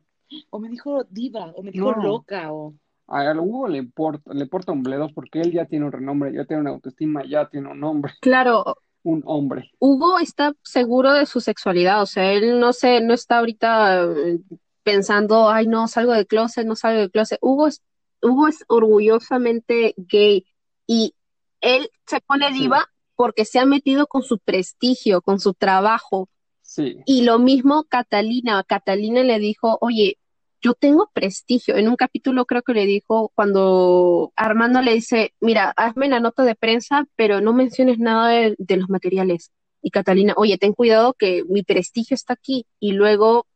B: O me dijo diva, o me dijo
A: No.
B: loca, o...
A: A Hugo le importa, le importa un bledo porque él ya tiene un renombre, ya tiene una autoestima, ya tiene un nombre,
D: Claro,
A: un hombre.
D: Hugo está seguro de su sexualidad, o sea, él no se, no está ahorita eh, pensando, ay, no, salgo del closet, no salgo del closet. Hugo es, Hugo es orgullosamente gay y él se pone
A: Sí.
D: diva porque se ha metido con su prestigio, con su trabajo.
A: Sí,
D: Y lo mismo Catalina, Catalina le dijo, oye, yo tengo prestigio. En un capítulo creo que le dijo cuando Armando le dice, mira, hazme la nota de prensa, pero no menciones nada de, de los materiales. Y Catalina, oye, ten cuidado que mi prestigio está aquí. Y luego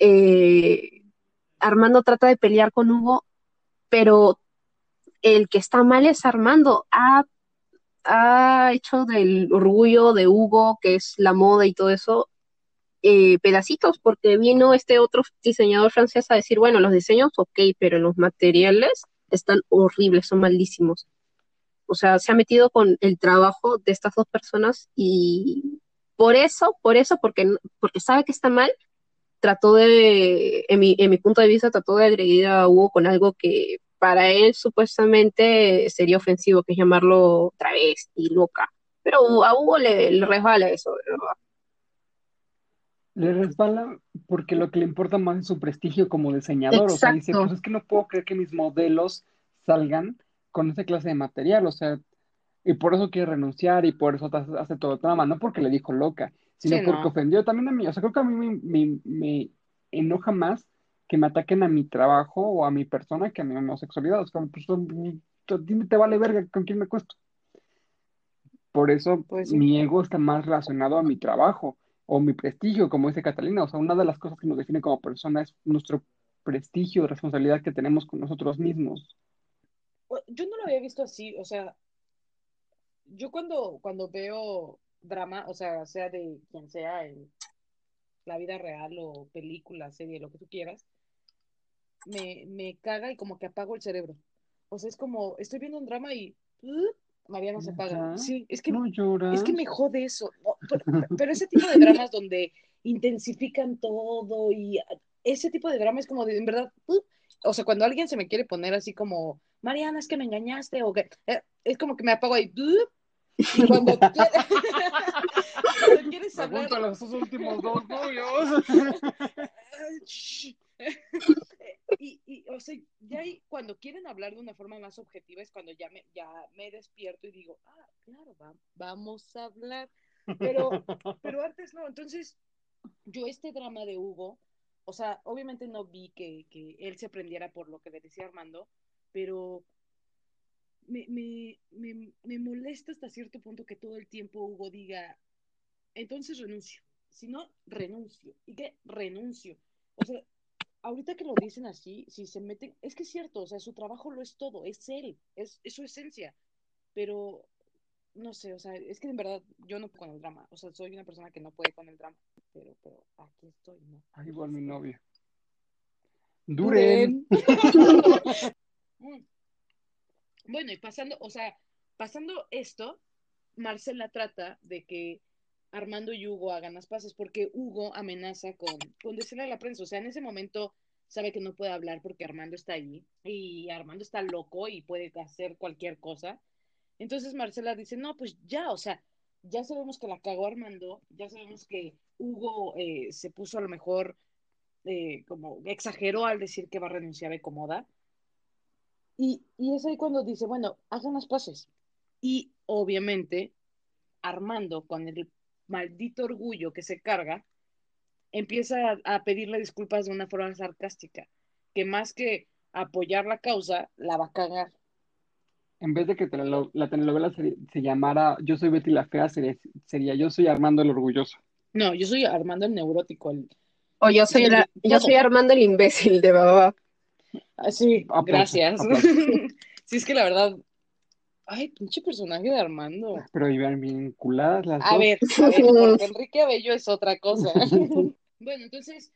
D: eh, Armando trata de pelear con Hugo, pero el que está mal es Armando. Ha, ha hecho del orgullo de Hugo, que es la moda y todo eso, eh, pedacitos, porque vino este otro diseñador francés a decir, bueno, los diseños, ok, pero los materiales están horribles, son malísimos. O sea, se ha metido con el trabajo de estas dos personas y por eso, por eso, porque, porque sabe que está mal, trató de, en mi, en mi punto de vista, trató de agredir a Hugo con algo que para él supuestamente sería ofensivo, que es llamarlo travesti, loca. Pero a Hugo le, resbala eso, verdad.
A: Le resbala porque lo que le importa más es su prestigio como diseñador. O sea, dice, pues es que no puedo creer que mis modelos salgan con esa clase de material. O sea, y por eso quiere renunciar y por eso hace, todo el trama, no porque le dijo loca, sino
B: Sí,
A: porque
B: no.
A: ofendió también a mí. O sea, creo que a mí me, me- me enoja más que me ataquen a mi trabajo o a mi persona que a mi homosexualidad. O sea, pues, ti te vale verga con quién me cuesto. Por eso
B: Pues sí.
A: mi ego está más relacionado a mi trabajo o mi prestigio, como dice Catalina. O sea, una de las cosas que nos define como persona es nuestro prestigio, responsabilidad que tenemos con nosotros mismos.
B: Yo no lo había visto así, o sea, yo cuando, cuando veo drama, o sea, sea de quien sea en la vida real o película, serie, lo que tú quieras, me, me caga y como que apago el cerebro. O sea, es como, estoy viendo un drama y Mariana se apaga.
A: ¿Neta?
B: Sí, es que,
A: ¿No
B: es que me jode eso. No, pero, pero ese tipo de dramas donde intensifican todo y ese tipo de drama es como de, en verdad, uh, o sea, cuando alguien se me quiere poner así como, Mariana, es que me engañaste, o que, eh, es como que me apago ahí, uh, y cuando, cuando quieres hablar,
A: Pregúntale a sus últimos dos novios.
B: y, y, o sea, ya ahí, cuando quieren hablar de una forma más objetiva es cuando ya me, ya me despierto y digo, ah, claro, va- vamos a hablar. Pero, pero antes no, entonces yo este drama de Hugo, o sea, obviamente no vi que, que él se prendiera por lo que le decía Armando, pero me, me, me, me molesta hasta cierto punto que todo el tiempo Hugo diga, entonces renuncio, si no, renuncio, y que renuncio. O sea, ahorita que lo dicen así, si se meten, es que es cierto, o sea, su trabajo lo es todo, es él, es, es su esencia, pero no sé, o sea, es que en verdad yo no puedo con el drama, o sea, soy una persona que no puede con el drama, pero, pero aquí estoy, ¿no?
A: Ay, igual mi novio. Duren.
B: Mm. Bueno, y pasando, o sea, pasando esto, Marcela trata de que Armando y Hugo hagan las paces, porque Hugo amenaza con, con decirle a la prensa, o sea, en ese momento sabe que no puede hablar porque Armando está ahí, y Armando está loco y puede hacer cualquier cosa. Entonces Marcela dice, no, pues ya, o sea, ya sabemos que la cagó Armando, ya sabemos que Hugo eh, se puso a lo mejor eh, como exageró al decir que va a renunciar a Ecomoda. Y, y es ahí cuando dice, bueno, hagan las paces. Y obviamente, Armando, con el maldito orgullo que se carga, empieza a, a pedirle disculpas de una forma sarcástica, que más que apoyar la causa, la va a cagar.
A: En vez de que la telenovela se, se llamara Yo soy Betty la Fea, sería, sería Yo soy Armando el Orgulloso.
B: No, yo soy Armando el neurótico. El...
D: O yo soy, la- yo soy Armando el imbécil de Baba.
B: Ah, sí,
A: Aplauso,
B: gracias.
A: aplauso.
B: sí, es que la verdad. Ay, pinche personaje de Armando.
A: Pero iban vinculadas las
B: A
A: dos.
B: ver, a ver, porque Enrique Abello es otra cosa. bueno, entonces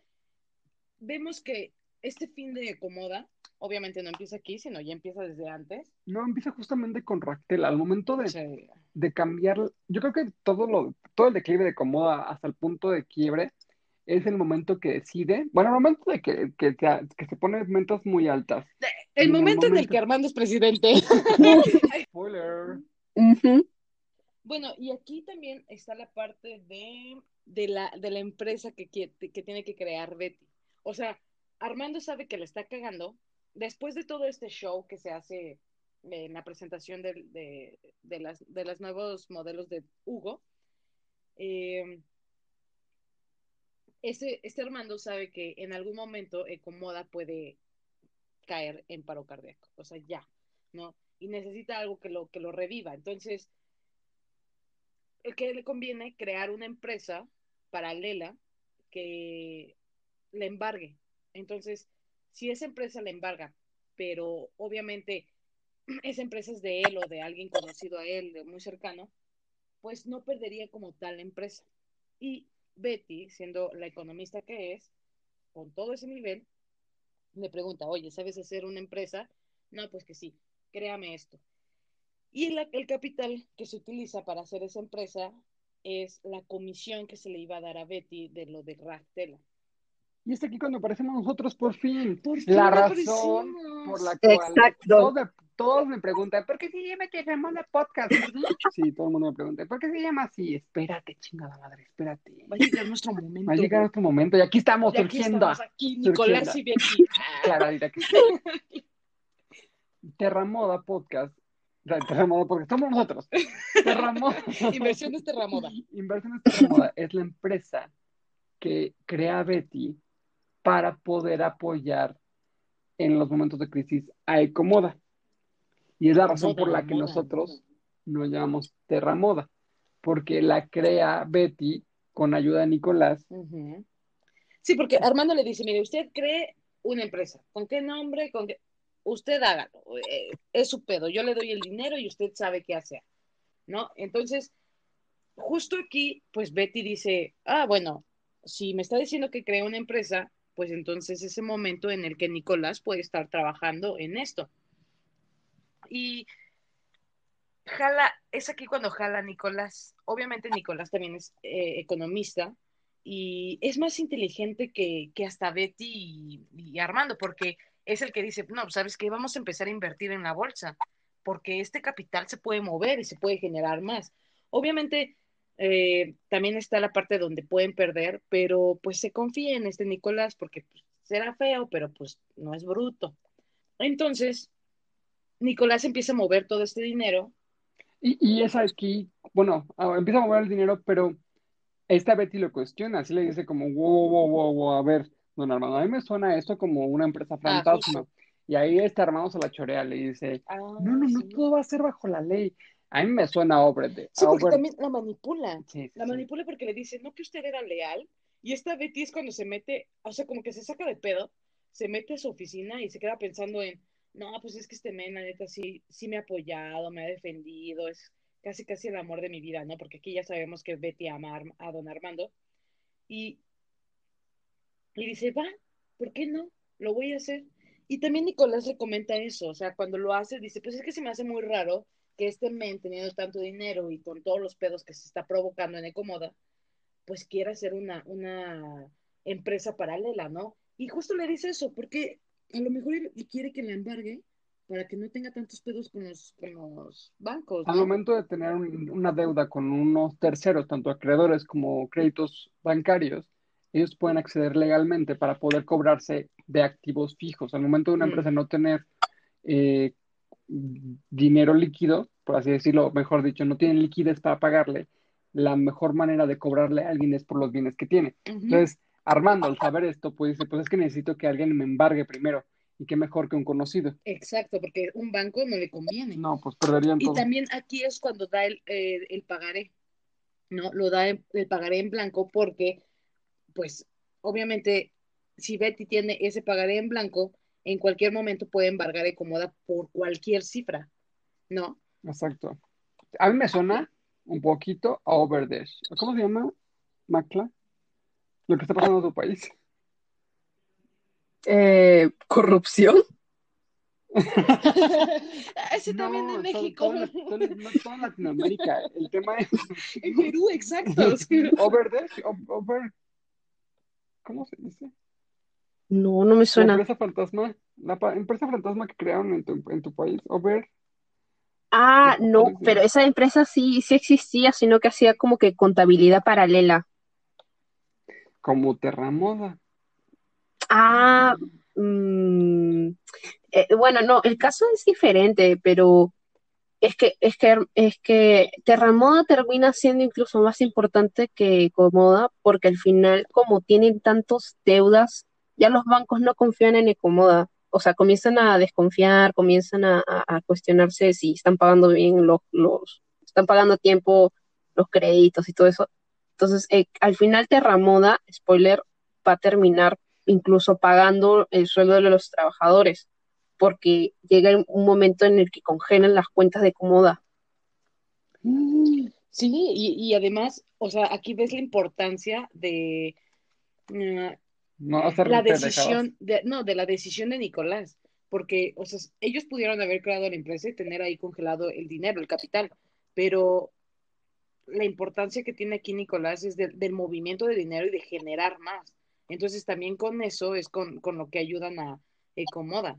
B: vemos que este fin de Comoda, obviamente no empieza aquí, sino ya empieza desde antes.
A: No, empieza justamente con Ractel. Al momento de, de cambiar, yo creo que todo lo, todo el declive de Comoda hasta el punto de quiebre es el momento que decide, bueno, el momento de que, que, se- que se pone metas muy altas.
B: el
A: en el
B: momento en el que Armando es presidente.
A: Spoiler.
B: Bueno, y aquí también está la parte de, de la, de la empresa que, quiere- que tiene que crear Betty. O sea, Armando sabe que le está cagando. Después de todo este show que se hace en la presentación del- de, de, las, de los nuevos modelos de Hugo, eh, ese, este Armando sabe que en algún momento Ecomoda puede caer en paro cardíaco. O sea, ya, ¿no? Y necesita algo que lo, que lo reviva. Entonces, que le conviene crear una empresa paralela que le embargue. Entonces, si esa empresa le embarga, pero obviamente esa empresa es de él o de alguien conocido a él, muy cercano, pues no perdería como tal la empresa. Y Betty, siendo la economista que es, con todo ese nivel, le pregunta, oye, ¿sabes hacer una empresa? No, pues que sí, créame esto. Y el, el capital que se utiliza para hacer esa empresa es la comisión que se le iba a dar a Betty de lo de Ractela.
A: Y es aquí cuando aparecemos nosotros por fin.
B: Por fin
A: La razón
B: aparecimos.
A: por la cual
D: Exacto.
A: Todos me preguntan, ¿por qué se llama que Ramona Podcast? Sí, todo el mundo me pregunta, ¿por qué se llama así? Espérate, chingada madre, espérate.
B: Va a llegar nuestro momento.
A: Va a llegar nuestro momento y aquí estamos
B: Y aquí
A: surgiendo.
B: estamos aquí, Nicolás y Betty.
A: Clarita que sí. Terramoda Podcast. O sea, Terramoda Podcast, somos nosotros. Terramoda.
B: Inversiones Terramoda.
A: Inversiones Terramoda es la empresa que crea Betty para poder apoyar en los momentos de crisis a Ecomoda. Y es la razón
B: Moda,
A: por la que
B: moda,
A: nosotros nos llamamos Terramoda, porque la crea Betty con ayuda de Nicolás.
B: Sí, porque Armando le dice, mire, usted cree una empresa. ¿Con qué nombre? ¿Con qué? Usted hágalo. Eh, es su pedo. Yo le doy el dinero y usted sabe qué hacer. ¿no? Entonces, justo aquí, pues Betty dice, ah, bueno, si me está diciendo que crea una empresa, pues entonces ese momento en el que Nicolás puede estar trabajando en esto. Y jala, es aquí cuando jala Nicolás. Obviamente Nicolás también es eh, economista y es más inteligente que, que hasta Betty y, Armando, porque es el que dice, no, sabes que vamos a empezar a invertir en la bolsa, porque este capital se puede mover y se puede generar más. Obviamente eh, también está la parte donde pueden perder, pero pues se confía en este Nicolás porque pues, será feo, pero pues no es bruto. Entonces, Nicolás empieza a mover todo este dinero.
A: Y, y es aquí, bueno, ah, empieza a mover el dinero, pero esta Betty lo cuestiona, así le dice como, wow, wow, wow, wow, a ver, don Armando, a mí me suena esto como una empresa fantasma. y ahí este Armando se la chorea, le dice,
B: Ah,
A: no, no, no,
B: sí.
A: todo va a ser bajo la ley. A mí me suena obra de...
B: Sí, porque también la manipula.
A: Sí, sí,
B: La manipula porque le dice, no que usted era leal. Y esta Betty es cuando se mete, o sea, como que se saca de pedo, se mete a su oficina y se queda pensando en, no, pues es que este men, la neta, sí, sí me ha apoyado, me ha defendido, es casi, casi el amor de mi vida, ¿no? Porque aquí ya sabemos que Betty ama a don Armando. Y, y dice, va, ¿por qué no? Lo voy a hacer. Y también Nicolás le comenta eso, o sea, cuando lo hace, dice, pues es que se me hace muy raro que este men, teniendo tanto dinero y con todos los pedos que se está provocando en Ecomoda, pues quiera hacer una, una empresa paralela, ¿no? Y justo le dice eso, porque a lo mejor él quiere que le embargue para que no tenga tantos pedos con los, con los bancos,
A: Al momento de tener un- una deuda con unos terceros, tanto acreedores como créditos bancarios, ellos pueden acceder legalmente para poder cobrarse de activos fijos. Al momento de una
B: Mm.
A: empresa no tener eh, dinero líquido, por así decirlo, mejor dicho, no tienen liquidez para pagarle, la mejor manera de cobrarle a alguien es por los bienes que tiene. Entonces, Armando, al saber esto, pues dice, pues es que necesito que alguien me embargue primero. Y qué mejor que un conocido.
B: Exacto, porque un banco no le conviene.
A: No, pues perderían
B: Y
A: todo.
B: también aquí es cuando da el, eh, el pagaré, ¿no? Lo da el, el pagaré en blanco porque, pues, obviamente, si Betty tiene ese pagaré en blanco, en cualquier momento puede embargar Ecomoda por cualquier cifra, ¿no?
A: Exacto. A mí me suena un poquito a Overdash. ¿Cómo se llama? Macla. Lo que está pasando en tu país.
D: Eh, corrupción.
B: Ese también en
A: No,
B: México.
A: Todo- no todo en Latinoamérica. El tema es
B: En Perú, exacto. sí.
A: Overdash. o- Over. ¿Cómo se dice?
D: No, no me
A: La
D: suena.
A: empresa fantasma. La pa- empresa fantasma que crearon en tu, en tu país. Over.
D: Ah,
A: No,
D: pero esa empresa sí, sí existía, sino que hacía como que contabilidad paralela.
A: Como Terramoda.
D: Ah, mm, eh, bueno, no, el caso es diferente, pero es que, es que, es que Terramoda termina siendo incluso más importante que Ecomoda, porque al final, como tienen tantas deudas, ya los bancos no confían en Ecomoda. O sea, comienzan a desconfiar, comienzan a, a- cuestionarse si están pagando bien los, los, están pagando tiempo los créditos y todo eso. Entonces, eh, al final Terramoda, spoiler, va a terminar incluso pagando el sueldo de los trabajadores, porque llega un momento en el que congelan las cuentas de Comoda.
B: Sí, y, y además, o sea, aquí ves la importancia de mm,
A: No
B: la decisión, de, no, de la decisión de Nicolás, porque, o sea, ellos pudieron haber creado la empresa y tener ahí congelado el dinero, el capital, pero la importancia que tiene aquí Nicolás es de- del movimiento de dinero y de generar más. Entonces, también con eso es con, con lo que ayudan a Ecomoda.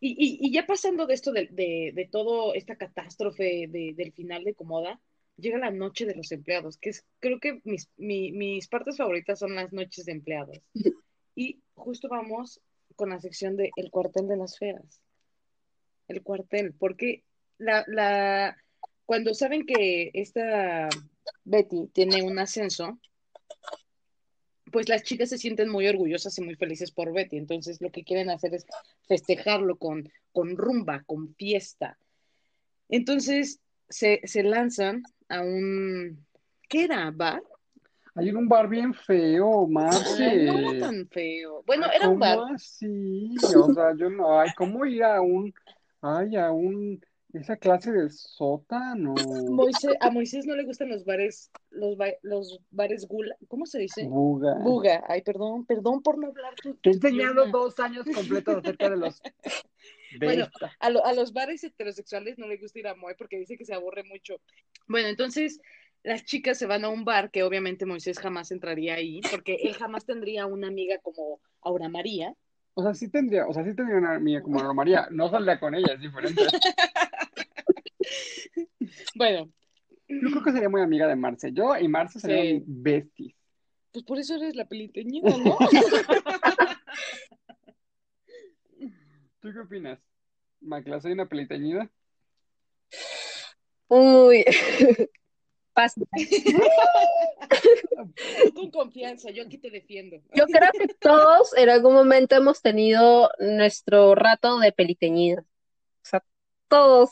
B: Y, y, y ya pasando de esto, de, de, de todo esta catástrofe de, del final de Comoda, llega la noche de los empleados, que es, creo que mis, mi- mis partes favoritas son las noches de empleados. Y justo vamos con la sección de El cuartel de las feas. El cuartel, porque la, la, cuando saben que esta Betty tiene un ascenso, pues las chicas se sienten muy orgullosas y muy felices por Betty. Entonces lo que quieren hacer es festejarlo con, con rumba, con fiesta. Entonces se, se lanzan a un, ¿qué era? ¿Bar?
A: Hay un bar bien feo, Marce.
B: No era tan feo. Bueno, era un bar.
A: ¿Cómo así? O sea, yo no, ay, ¿cómo ir a un, ay, a un Esa clase de sótano.
B: Moisés, a Moisés no le gustan los bares, los, ba- los bares gula, ¿cómo se dice?
A: Buga.
B: Buga. Ay, perdón, perdón por no hablar tu,
A: Te he enseñado dos años completos acerca de los. De
B: Bueno. A, lo- a los bares heterosexuales no le gusta ir a Moe porque dice que se aburre mucho. Bueno, entonces las chicas se van a un bar que obviamente Moisés jamás entraría ahí porque él jamás tendría una amiga como Aura María.
A: O sea, sí tendría, o sea, sí tendría una amiga como Ana María. No saldría con ella, es diferente.
B: Bueno,
A: Yo creo que sería muy amiga de Marce. Yo y Marce serían
B: Sí.
A: besties.
B: pues por eso eres la peliteñida, ¿no?
A: ¿Tú qué opinas? Macla, ¿soy una peliteñida?
D: Uy, pasa.
B: Con confianza, yo aquí te defiendo.
D: Yo creo que todos en algún momento hemos tenido nuestro rato de peliteñida. O sea, todos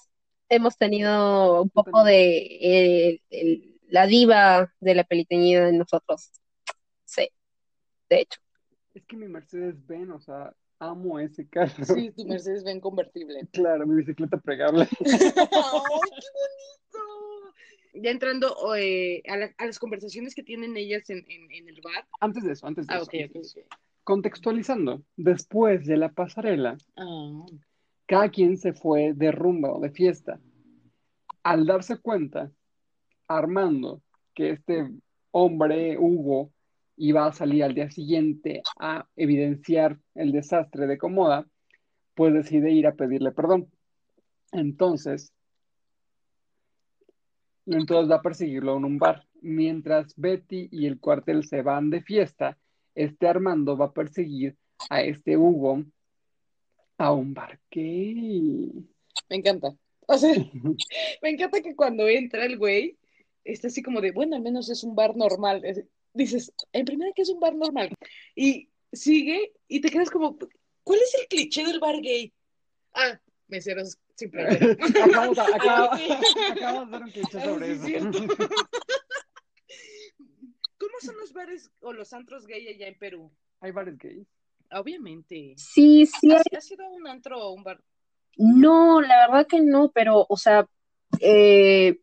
D: hemos tenido un poco de eh, el- la diva de la peliteñida en nosotros. Sí, de hecho.
A: Es que mi Mercedes Benz, o sea, amo ese carro.
B: Sí, tu Mercedes ven convertible.
A: Claro, mi bicicleta plegable.
B: ¡Ay, qué bonito! Ya entrando eh, a, la- a las conversaciones que tienen ellas en, en- en el bar.
A: Antes de eso, antes de
B: Ah,
A: eso.
B: ok,
A: antes
B: ok,
A: de eso.
B: ok.
A: Contextualizando, después de la pasarela,
B: Ah,
A: cada quien se fue de rumba o de fiesta. Al darse cuenta, Armando, que este hombre, Hugo, iba a salir al día siguiente a evidenciar el desastre de Comoda, pues decide ir a pedirle perdón. Entonces, entonces va a perseguirlo en un bar. Mientras Betty y el cuartel se van de fiesta, este Armando va a perseguir a este Hugo a un bar gay.
B: me encanta. O sea, me encanta que cuando entra el güey, está así como de, bueno, al menos es un bar normal. Es- dices, en primera que es un bar normal. Y sigue y te quedas como, ¿cuál es el cliché del bar gay? Ah, meseros sin playera.
A: Acabamos, acaba-
B: Ah, ok.
A: acabamos de hacer un cliché sobre
B: sí,
A: eso.
B: es. ¿Cómo son los bares o los antros gay allá en Perú?
A: Hay bares gays.
B: Obviamente.
D: Sí, sí,
B: ¿Has, has ido a un antro o un bar?
D: No, la verdad que no, pero, o sea, eh,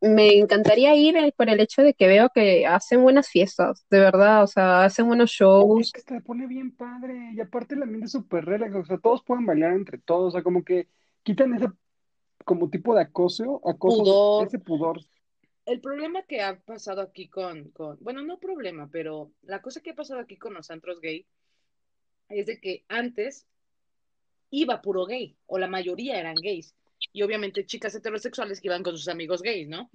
D: me encantaría ir eh, por el hecho de que veo que hacen buenas fiestas, de verdad, o sea, hacen buenos
A: Es
D: shows.
A: que se pone bien padre. Y aparte el ambiente es súper relax. O sea, todos pueden bailar entre todos. O sea, como que quitan ese como tipo de acoso, acoso,
B: Pudor.
A: ese pudor.
B: El problema que ha pasado aquí con, con, bueno, no problema, pero la cosa que ha pasado aquí con los antros gay es de que antes iba puro gay, o la mayoría eran gays, y obviamente chicas heterosexuales que iban con sus amigos gays, ¿no?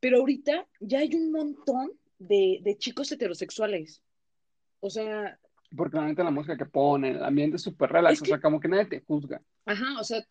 B: Pero ahorita ya hay un montón de, de chicos heterosexuales. O sea,
A: Porque la neta la música que ponen, el ambiente es súper relax.
B: Es
A: O sea, como que nadie te juzga.
B: Ajá, o sea,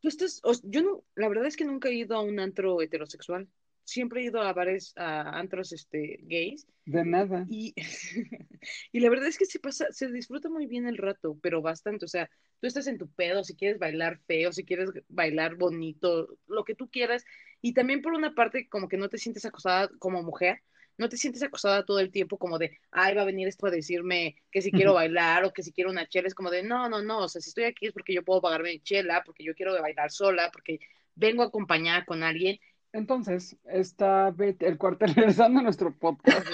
B: tú estás, o- yo no, la verdad es que nunca he ido a un antro heterosexual. Siempre he ido a bares, a antros, este, gays.
A: De nada.
B: Y, y la verdad es que se pasa, se disfruta muy bien el rato, pero bastante. O sea, tú estás en tu pedo, si quieres bailar feo, si quieres bailar bonito, lo que tú quieras. Y también por una parte, como que no te sientes acosada como mujer, no te sientes acosada todo el tiempo como de, ay, va a venir esto a decirme que si quiero bailar o que si quiero una chela. Es como de, no, no, no, o sea, si estoy aquí es porque yo puedo pagarme mi chela, porque yo quiero bailar sola, porque vengo acompañada con alguien.
A: Entonces, está el cuartel, regresando a nuestro podcast,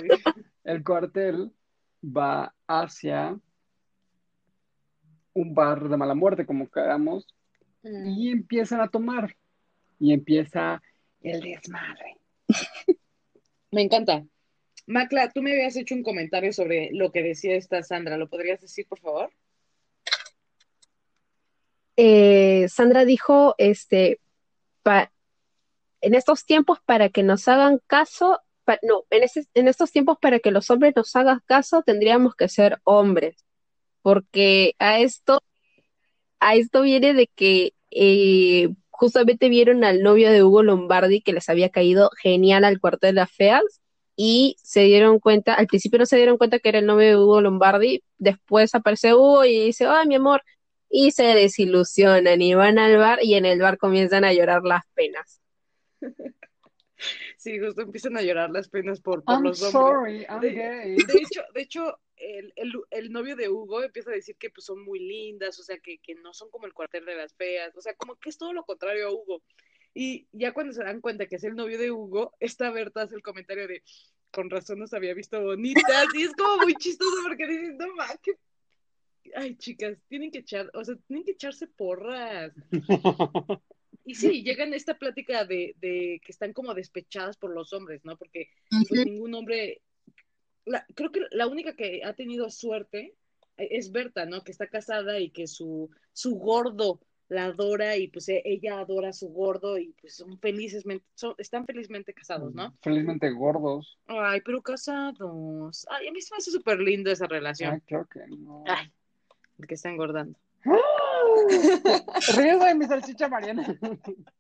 A: el cuartel va hacia un bar de mala muerte, como queramos, y empiezan a tomar. Y empieza el desmadre.
B: Me encanta. Macla, tú me habías hecho un comentario sobre lo que decía esta Sandra. ¿Lo podrías decir, por favor?
D: Eh, Sandra dijo, este, pa- en estos tiempos para que nos hagan caso, pa- no, en, ese- en estos tiempos para que los hombres nos hagan caso tendríamos que ser hombres, porque a esto, a esto viene de que eh, justamente vieron al novio de Hugo Lombardi que les había caído genial al cuarto de las feas y se dieron cuenta, al principio no se dieron cuenta que era el novio de Hugo Lombardi, después aparece Hugo y dice, ay, mi amor, y se desilusionan y van al bar y en el bar comienzan a llorar las penas.
B: Sí, justo empiezan a llorar las penas por, por
A: I'm
B: los hombres.
A: sorry, I'm
B: De-
A: gay.
B: De hecho, de hecho el, el, el novio de Hugo empieza a decir que pues, son muy lindas, o sea, que, que no son como el cuartel de las feas, o sea, como que es todo lo contrario a Hugo. Y ya cuando se dan cuenta que es el novio de Hugo, esta Berta hace el comentario de, con razón nos había visto bonitas, y es como muy chistoso porque dices, no ma, que... Ay, chicas, tienen que echar, o sea, tienen que echarse porras. Y sí, llegan a esta plática de, de que están como despechadas por los hombres, ¿no? Porque pues ningún hombre, la- creo que la única que ha tenido suerte eh, es Berta, ¿no? Que está casada y que su, su gordo la adora y pues e- ella adora a su gordo y pues son felices, son, están felizmente casados, ¿no?
A: Felizmente gordos.
B: Ay, pero casados. Ay, a mí se me hace súper lindo esa relación.
A: Ay, creo que no.
B: Ay, el que está engordando.
A: Ríes de mi salchicha Mariana.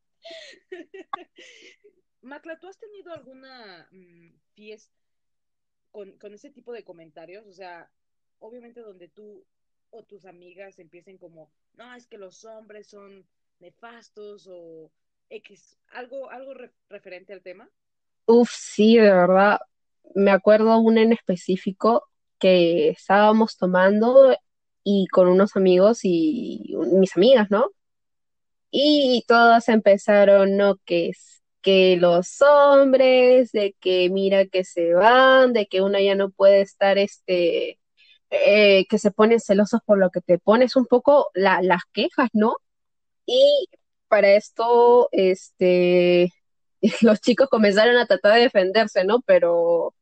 B: Macla, ¿tú has tenido alguna mm, fiesta con, con ese tipo de comentarios? O sea, obviamente donde tú o tus amigas empiecen como, no, es que los hombres son nefastos o algo, algo re- referente al tema.
D: Uf, sí, de verdad. Me acuerdo una en específico que estábamos tomando y con unos amigos y mis amigas, ¿no? Y todas empezaron, ¿no? Que que los hombres, de que mira que se van, de que una ya no puede estar, este, eh, que se ponen celosos por lo que te pones, un poco la- las quejas, ¿no? Y para esto, este, los chicos comenzaron a tratar de defenderse, ¿no? Pero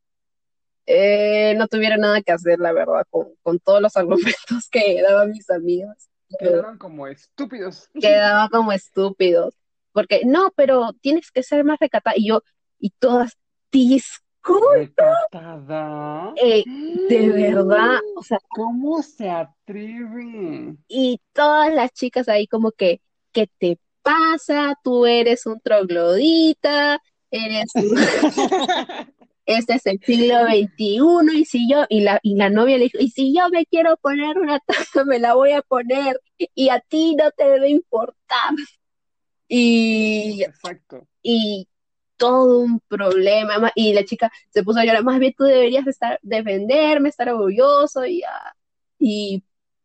D: eh, no tuvieron nada que hacer, la verdad, con, con todos los argumentos que daban mis amigos.
A: Quedaron como estúpidos.
D: Quedaba como estúpidos. Porque, no, pero tienes que ser más recatada. Y yo, y todas, disculpa,
A: Recatada.
D: eh, de verdad, o sea,
A: ¿Cómo se atreve?
D: y todas las chicas ahí como que, ¿qué te pasa? Tú eres un troglodita, eres un- este es el siglo XXI, y si yo, y la, y la novia le dijo, y si yo me quiero poner una taza, me la voy a poner, y a ti no te debe importar. Y,
A: Exacto.
D: y todo un problema, ma- y la chica se puso a llorar, más bien tú deberías estar, defenderme, estar orgulloso, y, ah, y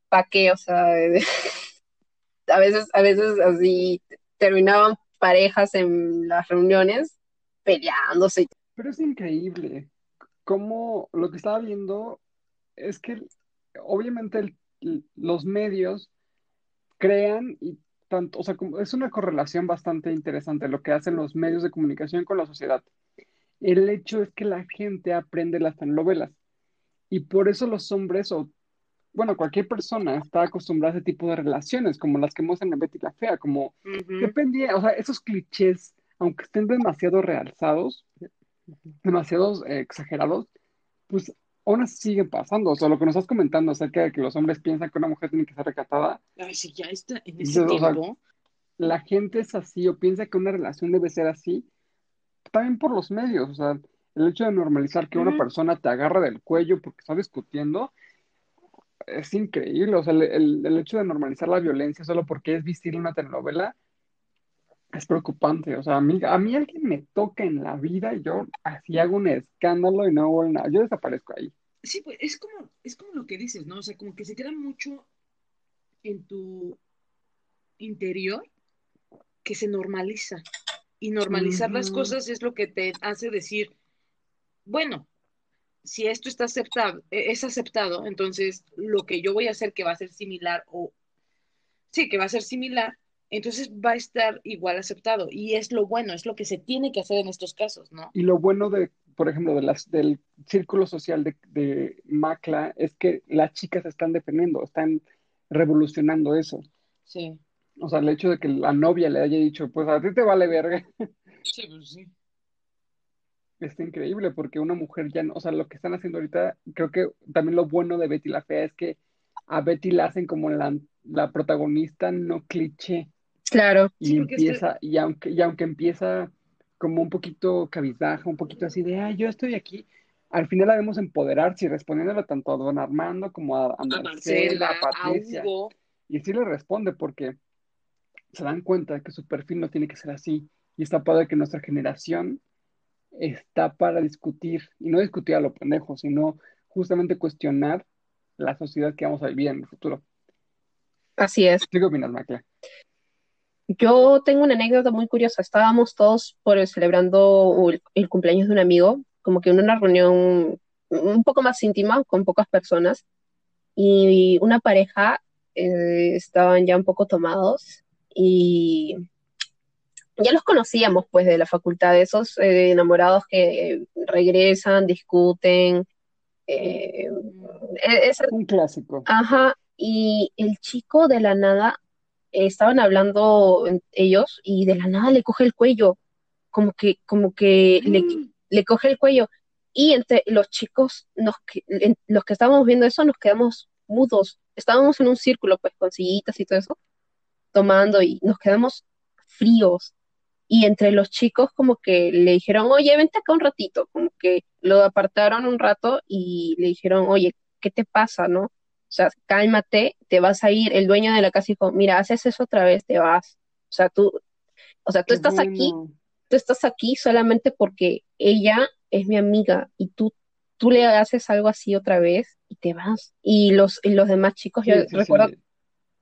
D: pa' qué, o sea, a veces, a veces así terminaban parejas en las reuniones peleándose.
A: Pero es increíble cómo lo que estaba viendo es que obviamente los medios crean y tanto, o sea, es una correlación bastante interesante lo que hacen los medios de comunicación con la sociedad. El hecho es que la gente aprende las telenovelas y por eso los hombres o, bueno, cualquier persona está acostumbrada a ese tipo de relaciones, como las que muestran en Betty la Fea, como
B: Ujú.
A: dependía, o sea, esos clichés, aunque estén demasiado realzados, demasiados eh, exagerados, pues aún así siguen pasando. O sea, lo que nos estás comentando acerca de que los hombres piensan que una mujer tiene que ser recatada,
B: Ay, sí, ya está en ese
A: o sea,
B: tiempo.
A: la gente es así o piensa que una relación debe ser así, también por los medios. O sea, el hecho de normalizar que una persona te agarra del cuello porque está discutiendo es increíble. O sea, el, el- el hecho de normalizar la violencia solo porque es visible una telenovela es preocupante. O sea, a mí, a mí alguien me toca en la vida y yo así hago un escándalo y no hago nada. Yo desaparezco ahí.
B: Sí, pues es como, es como lo que dices, ¿no? O sea, como que se queda mucho en tu interior que se normaliza. Y normalizar las cosas es lo que te hace decir, bueno, si esto está aceptado, eh, es aceptado, entonces lo que yo voy a hacer que va a ser similar o sí, que va a ser similar, entonces va a estar igual aceptado. Y es lo bueno, es lo que se tiene que hacer en estos casos, ¿no?
A: Y lo bueno de, por ejemplo, de las, del círculo social de, de Macla es que las chicas están defendiendo, están revolucionando eso.
B: Sí,
A: O sea, el hecho de que la novia le haya dicho, pues a ti te vale verga,
B: sí, pues sí.
A: está increíble porque una mujer ya no, o sea, lo que están haciendo ahorita, creo que también lo bueno de Betty la Fea es que a Betty la hacen como la, la protagonista no cliché
D: Claro,
A: y
B: Sí,
A: empieza, y aunque, y aunque empieza como un poquito cabizbaja, un poquito así de, ah, yo estoy aquí, al final la vemos empoderarse y respondiéndole tanto a don Armando como a, a
B: A
A: Marcela, a
B: a
A: Patricia.
B: Hugo.
A: Y sí le responde porque se dan cuenta de que su perfil no tiene que ser así. Y está padre que nuestra generación está para discutir, y no discutir a lo pendejo, sino justamente cuestionar la sociedad que vamos a vivir en el futuro.
D: Así es.
A: ¿Tú qué opinas, Macla?
D: Yo tengo una anécdota muy curiosa. Estábamos todos por celebrando el, el cumpleaños de un amigo, como que en una reunión un poco más íntima, con pocas personas, y una pareja eh, estaban ya un poco tomados y ya los conocíamos pues de la facultad, esos eh, enamorados que regresan, discuten. eh, e- esa-
A: Un clásico.
D: Ajá, y el chico de la nada, estaban hablando ellos y de la nada le coge el cuello, como que, como que le, le coge el cuello. Y entre los chicos, nos, los que estábamos viendo eso, nos quedamos mudos. Estábamos en un círculo, pues, con sillitas y todo eso, tomando y nos quedamos fríos. Y entre los chicos como que le dijeron, oye, vente acá un ratito, como que lo apartaron un rato y le dijeron, oye, ¿qué te pasa, no? O sea, cálmate, te vas a ir. El dueño de la casa dijo, mira, haces eso otra vez, te vas. O sea, tú, o sea, tú
A: Qué
D: estás aquí, tú estás aquí solamente porque ella es mi amiga y tú, tú le haces algo así otra vez y te vas. Y los, y los demás chicos, yo
A: Sí,
D: recuerdo
A: sí.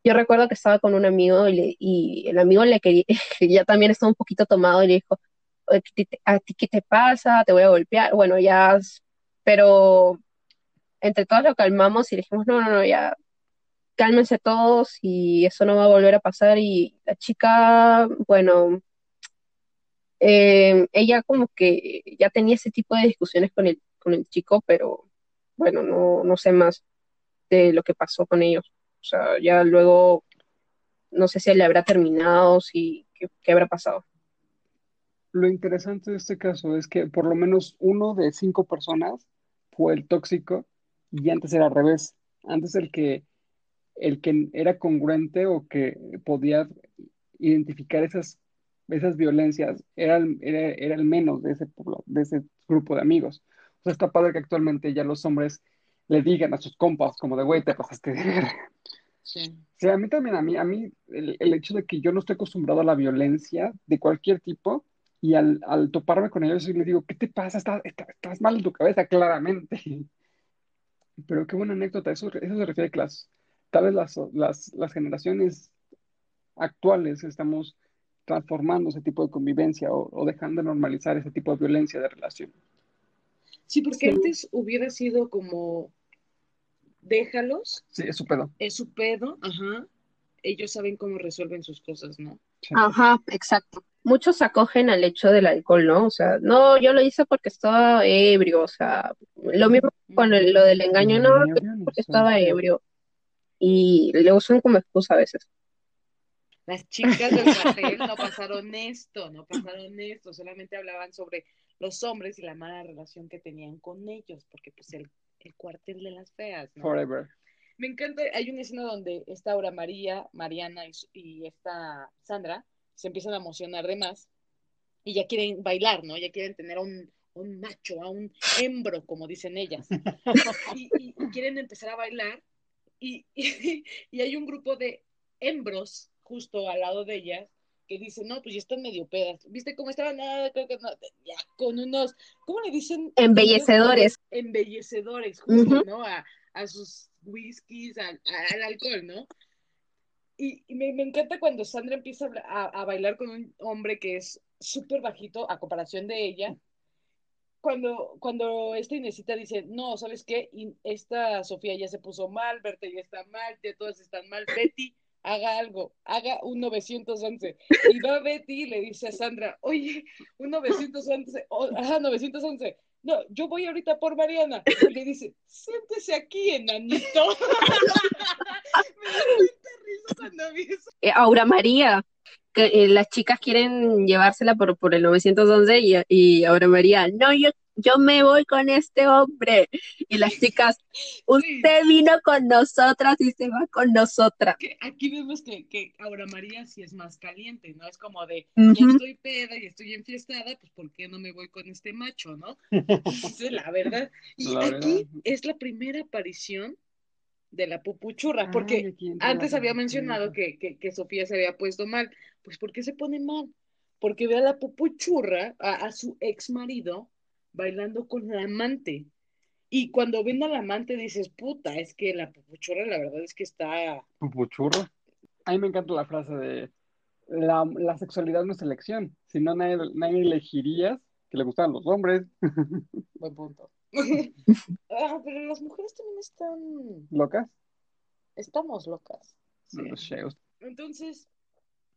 D: yo recuerdo que estaba con un amigo y, le- y el amigo le quería, que ya también estaba un poquito tomado y le dijo, "Oye, ¿qué te- ¿a ti qué te pasa? Te voy a golpear. Bueno, ya, pero entre todos lo calmamos y dijimos, no, no, no, ya, cálmense todos y eso no va a volver a pasar. Y la chica, bueno, eh, ella como que ya tenía ese tipo de discusiones con el, con el chico, pero bueno, no, no sé más de lo que pasó con ellos. O sea, ya luego no sé si le habrá terminado, si qué habrá pasado.
A: Lo interesante de este caso es que por lo menos uno de cinco personas fue el tóxico y antes era al revés. Antes el que, el que era congruente o que podía identificar esas, esas violencias era el, era, era el menos de ese, pobla- de ese grupo de amigos. O sea, está padre que actualmente ya los hombres le digan a sus compas como de, güey, te pasaste de ver.
B: Sí.
A: Sí, a mí también, a mí, a mí el, el hecho de que yo no estoy acostumbrado a la violencia de cualquier tipo y al, al toparme con ellos y le digo, ¿qué te pasa? Estás, estás, estás mal en tu cabeza, claramente. Pero qué buena anécdota, eso, eso se refiere a que las, tal vez las, las, las generaciones actuales estamos transformando ese tipo de convivencia o, o dejando de normalizar ese tipo de violencia de relación.
B: Sí, porque
A: Sí.
B: antes hubiera sido como, déjalos,
A: Sí, es su pedo.
B: es su pedo, ajá. Ellos saben cómo resuelven sus cosas, ¿no?
A: Sí.
D: Ajá, exacto. Muchos se acogen al hecho del alcohol, ¿no? O sea, no, yo lo hice porque estaba ebrio, o sea, lo mismo con el- lo del engaño, no, porque estaba ebrio. Y le usan como excusa a veces.
B: Las chicas del cartel no pasaron esto, no pasaron esto, solamente hablaban sobre los hombres y la mala relación que tenían con ellos, porque pues el, el cuartel de las feas, ¿no?
A: Forever.
B: Me encanta, hay una escena donde esta Aura María, Mariana y, su- y esta Sandra se empiezan a emocionar de más y ya quieren bailar, ¿no? Ya quieren tener a un, un macho, a un hembro, como dicen ellas. Y, y- y quieren empezar a bailar y, y, y hay un grupo de hembros justo al lado de ellas que dicen, no, pues ya están medio pedas. ¿Viste cómo estaban? Ah, creo que no, ya con unos, ¿cómo le dicen?
D: Embellecedores.
B: Embellecedores, justo,
D: Ujú.
B: ¿no? A, a sus whiskies, al, al alcohol, ¿no? Y, y me, me encanta cuando Sandra empieza a, a- bailar con un hombre que es súper bajito a comparación de ella. Cuando, cuando esta Inesita dice, no, ¿sabes qué? Esta Sofía ya se puso mal, Berta ya está mal, ya todas están mal, Betty, haga algo, haga un 911. Y va Betty y le dice a Sandra, oye, un 911, oh, ajá, 911. No, yo voy ahorita por Mariana. Y le dice, siéntese aquí, enanito. Me risa cuando vi.
D: Eh, Aura María, que eh, las chicas quieren llevársela por, por el 911 y, y Aura María, no, yo, yo me voy con este hombre. Y las chicas, usted vino con nosotras y se va con nosotras.
B: Que aquí vemos que, que Aura María sí es más caliente, ¿no? Es como de,
D: Ujú.
B: ya estoy peda y estoy enfiestada, pues ¿por qué no me voy con este macho, no? Esa es la verdad. Y
A: La
B: aquí
A: verdad.
B: es la primera aparición de la pupuchurra, porque antes había mencionado que, que, que Sofía se había puesto mal. Pues ¿por qué se pone mal? porque ve a la pupuchurra, a, a su ex marido, bailando con la amante. Y cuando ven al amante dices, puta, es que la pupuchurra la verdad es que está...
A: Pupuchurro. A mí me encanta la frase de la, la sexualidad no es elección, si no nadie, nadie elegirías que le gustaran los hombres.
B: Buen punto. ah, pero las mujeres también están...
A: ¿Locas?
B: Estamos locas. Sí.
A: No sé.
B: Entonces,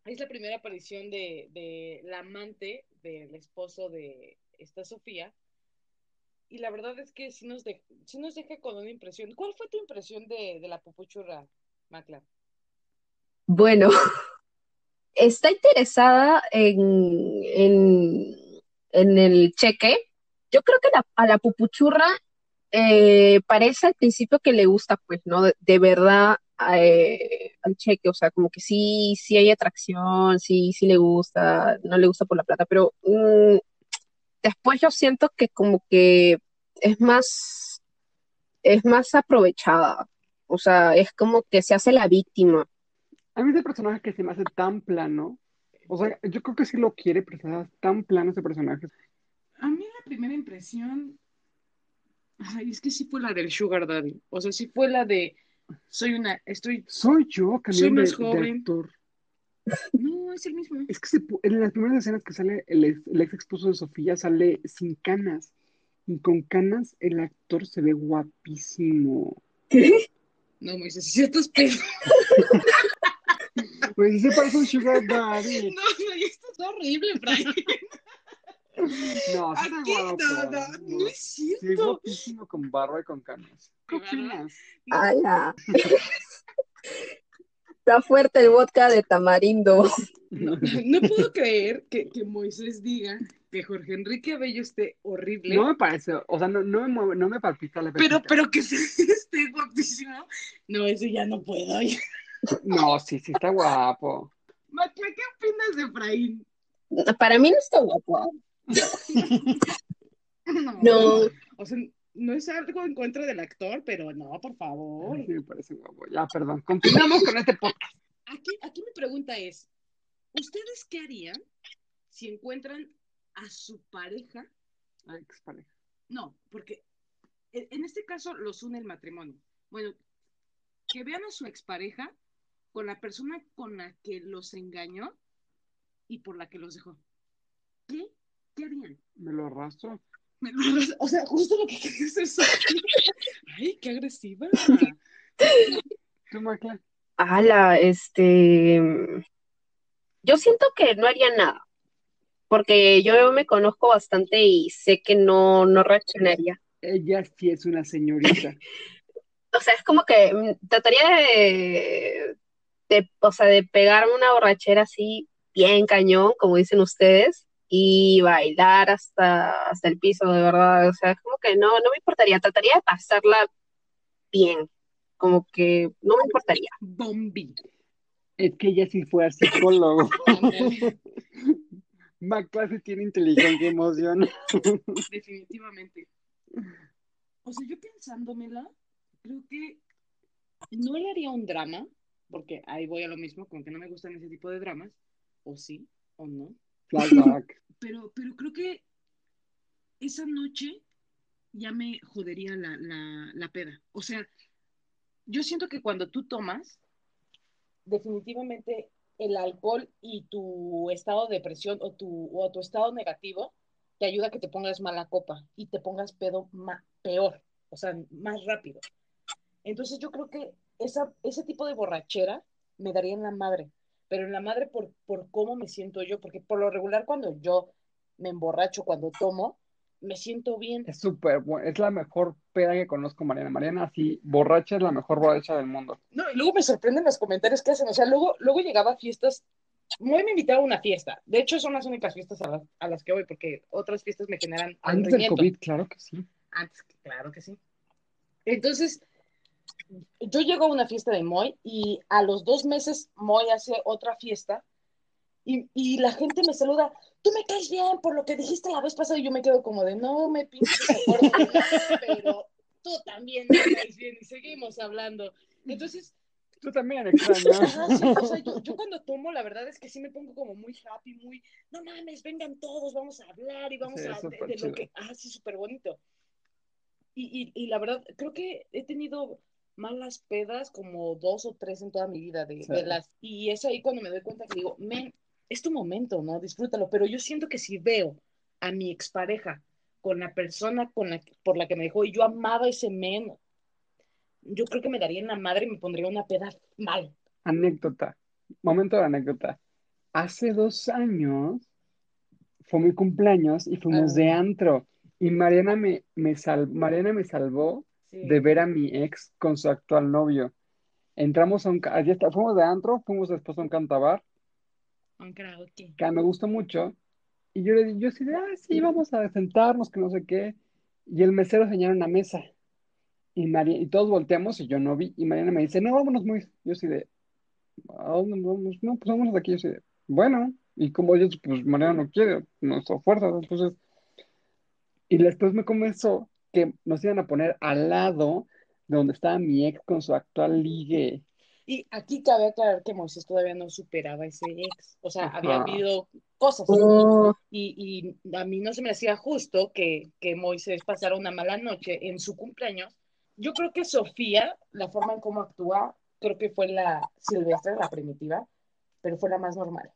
B: es la primera aparición de, de la amante del esposo de esta Sofía. Y la verdad es que sí nos, de- sí nos deja con una impresión. ¿Cuál fue tu impresión de, de la pupuchurra, Macla?
D: Bueno, está interesada en, en, en el cheque. Yo creo que la- a la pupuchurra eh, parece al principio que le gusta, pues, ¿no? De, verdad eh, al cheque, o sea, como que sí, sí hay atracción, sí, sí le gusta, no le gusta por la plata, pero mm, después yo siento que como que es más, es más aprovechada, o sea, es como que se hace la víctima.
A: A mí ese personaje que se me hace tan plano, o sea, yo creo que sí lo quiere, pero se me hace tan plano ese personaje.
B: A mí la primera impresión, ay, es que sí fue la del Sugar Daddy. O sea, sí fue la de, soy una, estoy,
A: Soy yo,
B: Soy
A: cambiando
B: más
A: de, de
B: joven.
A: actor.
B: No, es el mismo.
A: Es que se en las primeras escenas que sale el ex, el ex esposo de Sofía sale sin canas. Y con canas el actor se ve guapísimo.
B: No, me dices, si estás pedo.
A: Pues sí se parece un Sugar Daddy.
B: No, no, esto es horrible, Brian.
A: No, sí
B: Aquí,
A: está guapo.
B: no, no, no es
A: Sí,
B: cierto.
A: guapísimo con barba y con canas. ¿Qué opinas?
D: ¡Hala! Está fuerte el vodka de tamarindo.
B: No, no puedo creer que, que Moisés diga que Jorge Enrique Abello esté horrible,
A: No me parece, o sea, no, no me mueve, no me palpita la
B: pero,
A: pepita.
B: pero que se- esté guapísimo. No, eso ya no puedo.
A: No, sí, sí está guapo.
B: Macla, ¿qué opinas de Efraín?
D: Para mí no está guapo.
B: No.
D: No.
B: O sea, no es algo en contra del actor, pero no, por favor.
A: Ay, sí me parece guapo. Ya, perdón. Continuamos con este podcast.
B: Aquí, aquí mi pregunta es, ¿ustedes qué harían si encuentran a su pareja?
A: Ay, expareja.
B: No, porque en en este caso los une el matrimonio. Bueno, que vean a su expareja con la persona con la que los engañó y por la que los dejó. ¿Qué? ¿Qué harían?
A: Me lo arrastro.
B: Me lo arras- O sea, justo lo que quería hacer Sofía. Ay, qué agresiva.
D: ¡Hala! Este. Yo siento que no haría nada. Porque yo me conozco bastante y sé que no, no reaccionaría.
A: Ella sí es una señorita.
D: O sea, es como que mm, trataría de, de, o sea, de pegarme una borrachera así, bien cañón, como dicen ustedes, y bailar hasta, hasta el piso, de verdad. O sea, es como que no, no me importaría. Trataría de pasarla bien. Como que no me importaría.
B: Bombi.
A: Es que ella sí fue a psicólogo. Sí tiene inteligencia y emoción.
B: Definitivamente. O sea, yo pensándomela, creo que no le haría un drama, porque ahí voy a lo mismo, como que no me gustan ese tipo de dramas, o sí, o no. Pero, pero creo que esa noche ya me jodería la, la, la peda. O sea, yo siento que cuando tú tomas, definitivamente el alcohol y tu estado de depresión o tu, o tu estado negativo te ayuda a que te pongas mala copa y te pongas pedo peor, o sea, más rápido. Entonces yo creo que esa, ese tipo de borrachera me daría en la madre, pero en la madre por, por cómo me siento yo, porque por lo regular cuando yo me emborracho, cuando tomo, me siento bien.
A: Es súper buena. Es la mejor peda que conozco, Mariana. Mariana, así, borracha es la mejor borracha del mundo.
B: No, y luego me sorprenden los comentarios que hacen. O sea, luego, luego llegaba a fiestas. Muy me invitaba a una fiesta. De hecho, son las únicas fiestas a las, a las que voy, porque otras fiestas me generan
A: Antes del. COVID, claro que sí.
B: Antes, claro que sí. Entonces, yo llego a una fiesta de Moy y a los dos meses Moy hace otra fiesta y, y la gente me saluda, tú me caes bien por lo que dijiste la vez pasada y yo me quedo como de, no me pinches acuerdo pero tú también me caes bien y seguimos hablando. Entonces,
A: Tú también, extraño.
B: Ajá, sí, o sea, yo, yo cuando tomo, la verdad es que sí me pongo como muy happy, muy, no mames, vengan todos, vamos a hablar y vamos
A: Sí,
B: a, de, de lo que, ah, sí, súper bonito. Y, y, y la verdad, creo que he tenido malas pedas como dos o tres en toda mi vida de,
A: Sí.
B: de las, y es ahí cuando me doy cuenta que digo, men, es tu momento, ¿no? Disfrútalo, pero yo siento que si veo a mi expareja con la persona con la, por la que me dejó y yo amaba ese men, yo creo que me daría en la madre y me pondría una peda mal.
A: Anécdota. Momento de anécdota. Hace dos años fue mi cumpleaños y fuimos de
B: Ah.
A: antro. Y Mariana me, me sal- Mariana me salvó
B: Sí.
A: de ver a mi ex con su actual novio. Entramos a un... allí está, fuimos de antro, fuimos después a un cantabar,
B: Un karaoke.
A: que me gustó mucho. Y yo le di, yo sí de, ah, sí, vamos a sentarnos, que no sé qué. Y el mesero señala una mesa. Y, Mari- y todos volteamos y yo no vi. Y Mariana me dice, no, vámonos muy. Yo sí de, ¿a dónde vamos? No, pues vámonos de aquí. Yo sí de, bueno. Y como yo, pues Mariana no quiere, no está fuerza. Entonces, y después me comenzó que nos iban a poner al lado de donde estaba mi ex con su actual ligue.
B: Y aquí cabe aclarar que Moisés todavía no superaba ese ex. O sea, había habido cosas.
D: Oh,
B: Y, y a mí no se me hacía justo que, que Moisés pasara una mala noche en su cumpleaños. Yo creo que Sofía, la forma en cómo actúa, creo que fue la silvestre, la primitiva, pero fue la más normal.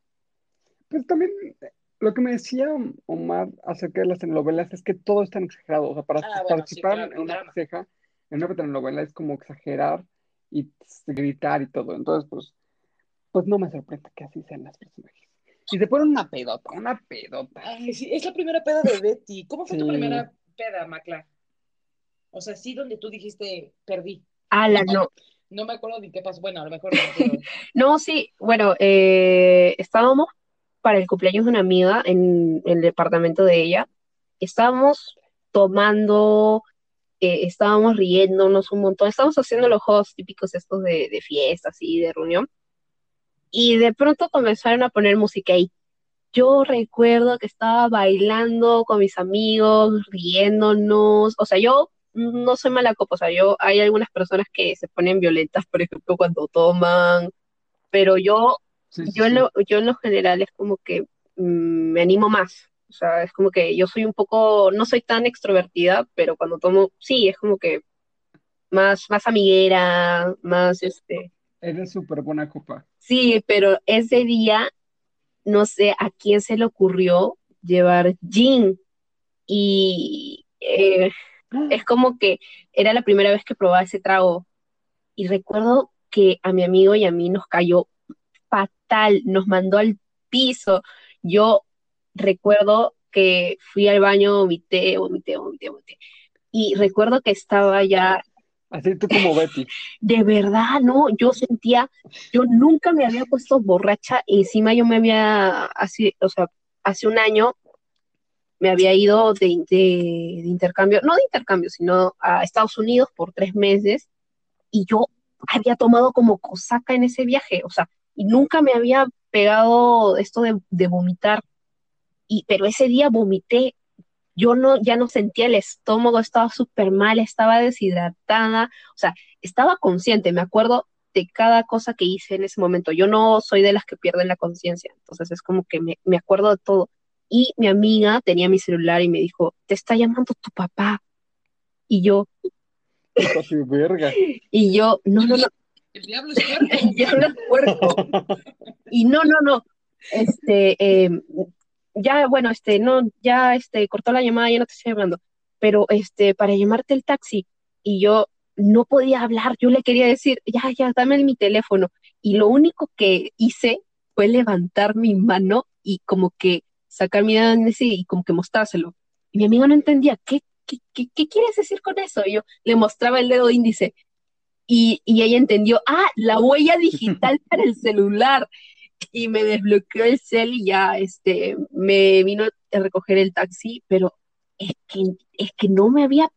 A: Pues también lo que me decía Omar acerca de las telenovelas es que todo es tan exagerado. O sea, para
B: Ah, bueno, sí,
A: participar
B: claro,
A: en una ceja, en una telenovela es como exagerar y gritar y todo. Entonces, pues, pues no me sorprende que así sean las personajes. Y se ponen una pedota, una pedota.
B: Ay, sí, es la primera peda de Betty. ¿Cómo fue tu primera peda, Macla? O sea, sí, donde tú dijiste, perdí.
D: ala, no.
B: No me acuerdo ni qué pasó. Bueno, a lo mejor no, pero-
D: No, sí, bueno, eh, estábamos para el cumpleaños de una amiga en, el departamento de ella. Estábamos tomando, eh, estábamos riéndonos un montón, estábamos haciendo los juegos típicos estos de, de fiestas y de reunión. Y de pronto comenzaron a poner música ahí. Yo recuerdo que estaba bailando con mis amigos, riéndonos. O sea, yo no soy mala copa, o sea, yo hay algunas personas que se ponen violentas, por ejemplo, cuando toman, pero yo,
A: Sí,
D: yo,
A: sí.
D: lo, yo en lo general es como que mm, me animo más. O sea, es como que yo soy un poco, no soy tan extrovertida, pero cuando tomo, sí, es como que más, más amiguera, más este.
A: Eres súper buena copa.
D: Sí, pero ese día, no sé a quién se le ocurrió llevar gin y eh, es como que era la primera vez que probaba ese trago y recuerdo que a mi amigo y a mí nos cayó fatal, nos mandó al piso. Yo recuerdo que fui al baño, vomité, vomité, vomité, vomité. Y recuerdo que estaba ya
A: Así tú como Betty.
D: de verdad, no, yo sentía, yo nunca me había puesto borracha, encima yo me había, así, o sea, hace un año me había ido de, de- de intercambio, no de intercambio, sino a Estados Unidos por tres meses, y yo había tomado como cosaca en ese viaje, o sea, y nunca me había pegado esto de, de vomitar, y, pero ese día vomité, yo no, ya no sentía el estómago, estaba súper mal, estaba deshidratada, o sea, estaba consciente, me acuerdo de cada cosa que hice en ese momento. Yo no soy de las que pierden la conciencia, entonces es como que me, me acuerdo de todo. Y mi amiga tenía mi celular y me dijo, te está llamando tu papá. Y yo, y yo, no, no, no,
B: El diablo es puerco.
D: ya no es. Y no, no, no, este, eh, ya, bueno, este, no, ya, este, cortó la llamada, ya no te estoy hablando, pero, este, para llamarte el taxi, y yo no podía hablar, yo le quería decir, ya, ya, dame mi teléfono, y lo único que hice fue levantar mi mano y como que sacar mi dedo y como que mostrárselo. Y mi amigo no entendía, ¿qué, qué, qué, qué quieres decir con eso? Y yo le mostraba el dedo índice, y, y ella entendió, ah, la huella digital para el celular. Y me desbloqueó el cel y ya este, me vino a recoger el taxi, pero es que, es que no me había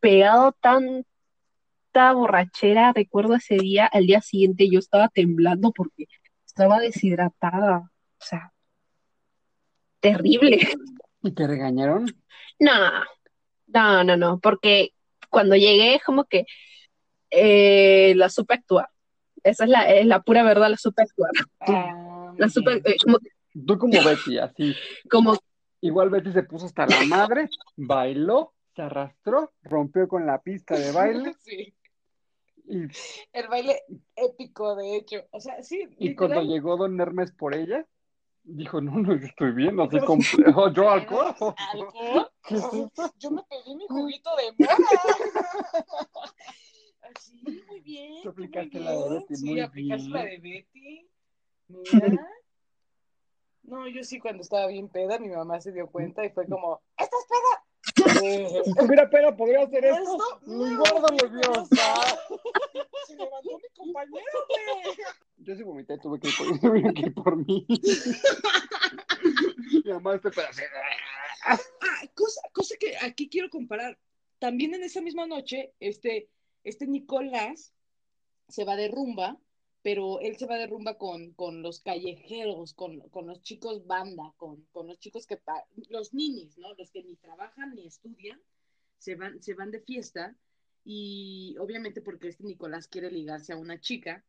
D: pegado tanta borrachera, recuerdo ese día, al día siguiente yo estaba temblando porque estaba deshidratada, o sea, terrible.
A: ¿Y te regañaron?
D: No, no, no, no, porque cuando llegué como que eh, la supe actuar. Esa es la, es la pura verdad, la super
B: Ah,
D: La
B: bien.
D: eh, como,
A: Tú como Betty, así.
D: como
A: Igual Betty se puso hasta la madre, bailó, se arrastró, rompió con la pista de baile
B: Sí,
A: y,
B: el baile épico, de hecho. O sea, sí,
A: y cuando llegó Don Hermes por ella, dijo, no, no, yo estoy bien, así complejo, yo alcohol.
B: ¿Alcohol?
A: ¿Qué es?
B: Yo me pedí mi juguito de mora. Así, muy bien.
A: Tú aplicaste
B: muy
A: la de. Betty,
B: Sí,
A: muy
B: aplicaste la de Betty. Mira. No, yo sí cuando estaba bien peda, mi mamá se dio cuenta y fue como, ¿estás peda? Eh,
A: tuviera pena, podría hacer esto.
B: ¿Esto?
A: Ni gordo le vio.
B: Se levantó mi compañero, güey.
A: Yo sí vomité, tuve que ir por, que ir por mí. Mi mamá este pedazo.
B: Ah, cosa, cosa que aquí quiero comparar. También en esa misma noche, este, este Nicolás se va de rumba, pero él se va de rumba con, con los callejeros, con, con los chicos banda, con, con los chicos que, los ninis, ¿no? Los que ni trabajan ni estudian, se van, se van de fiesta y obviamente porque este Nicolás quiere ligarse a una chica.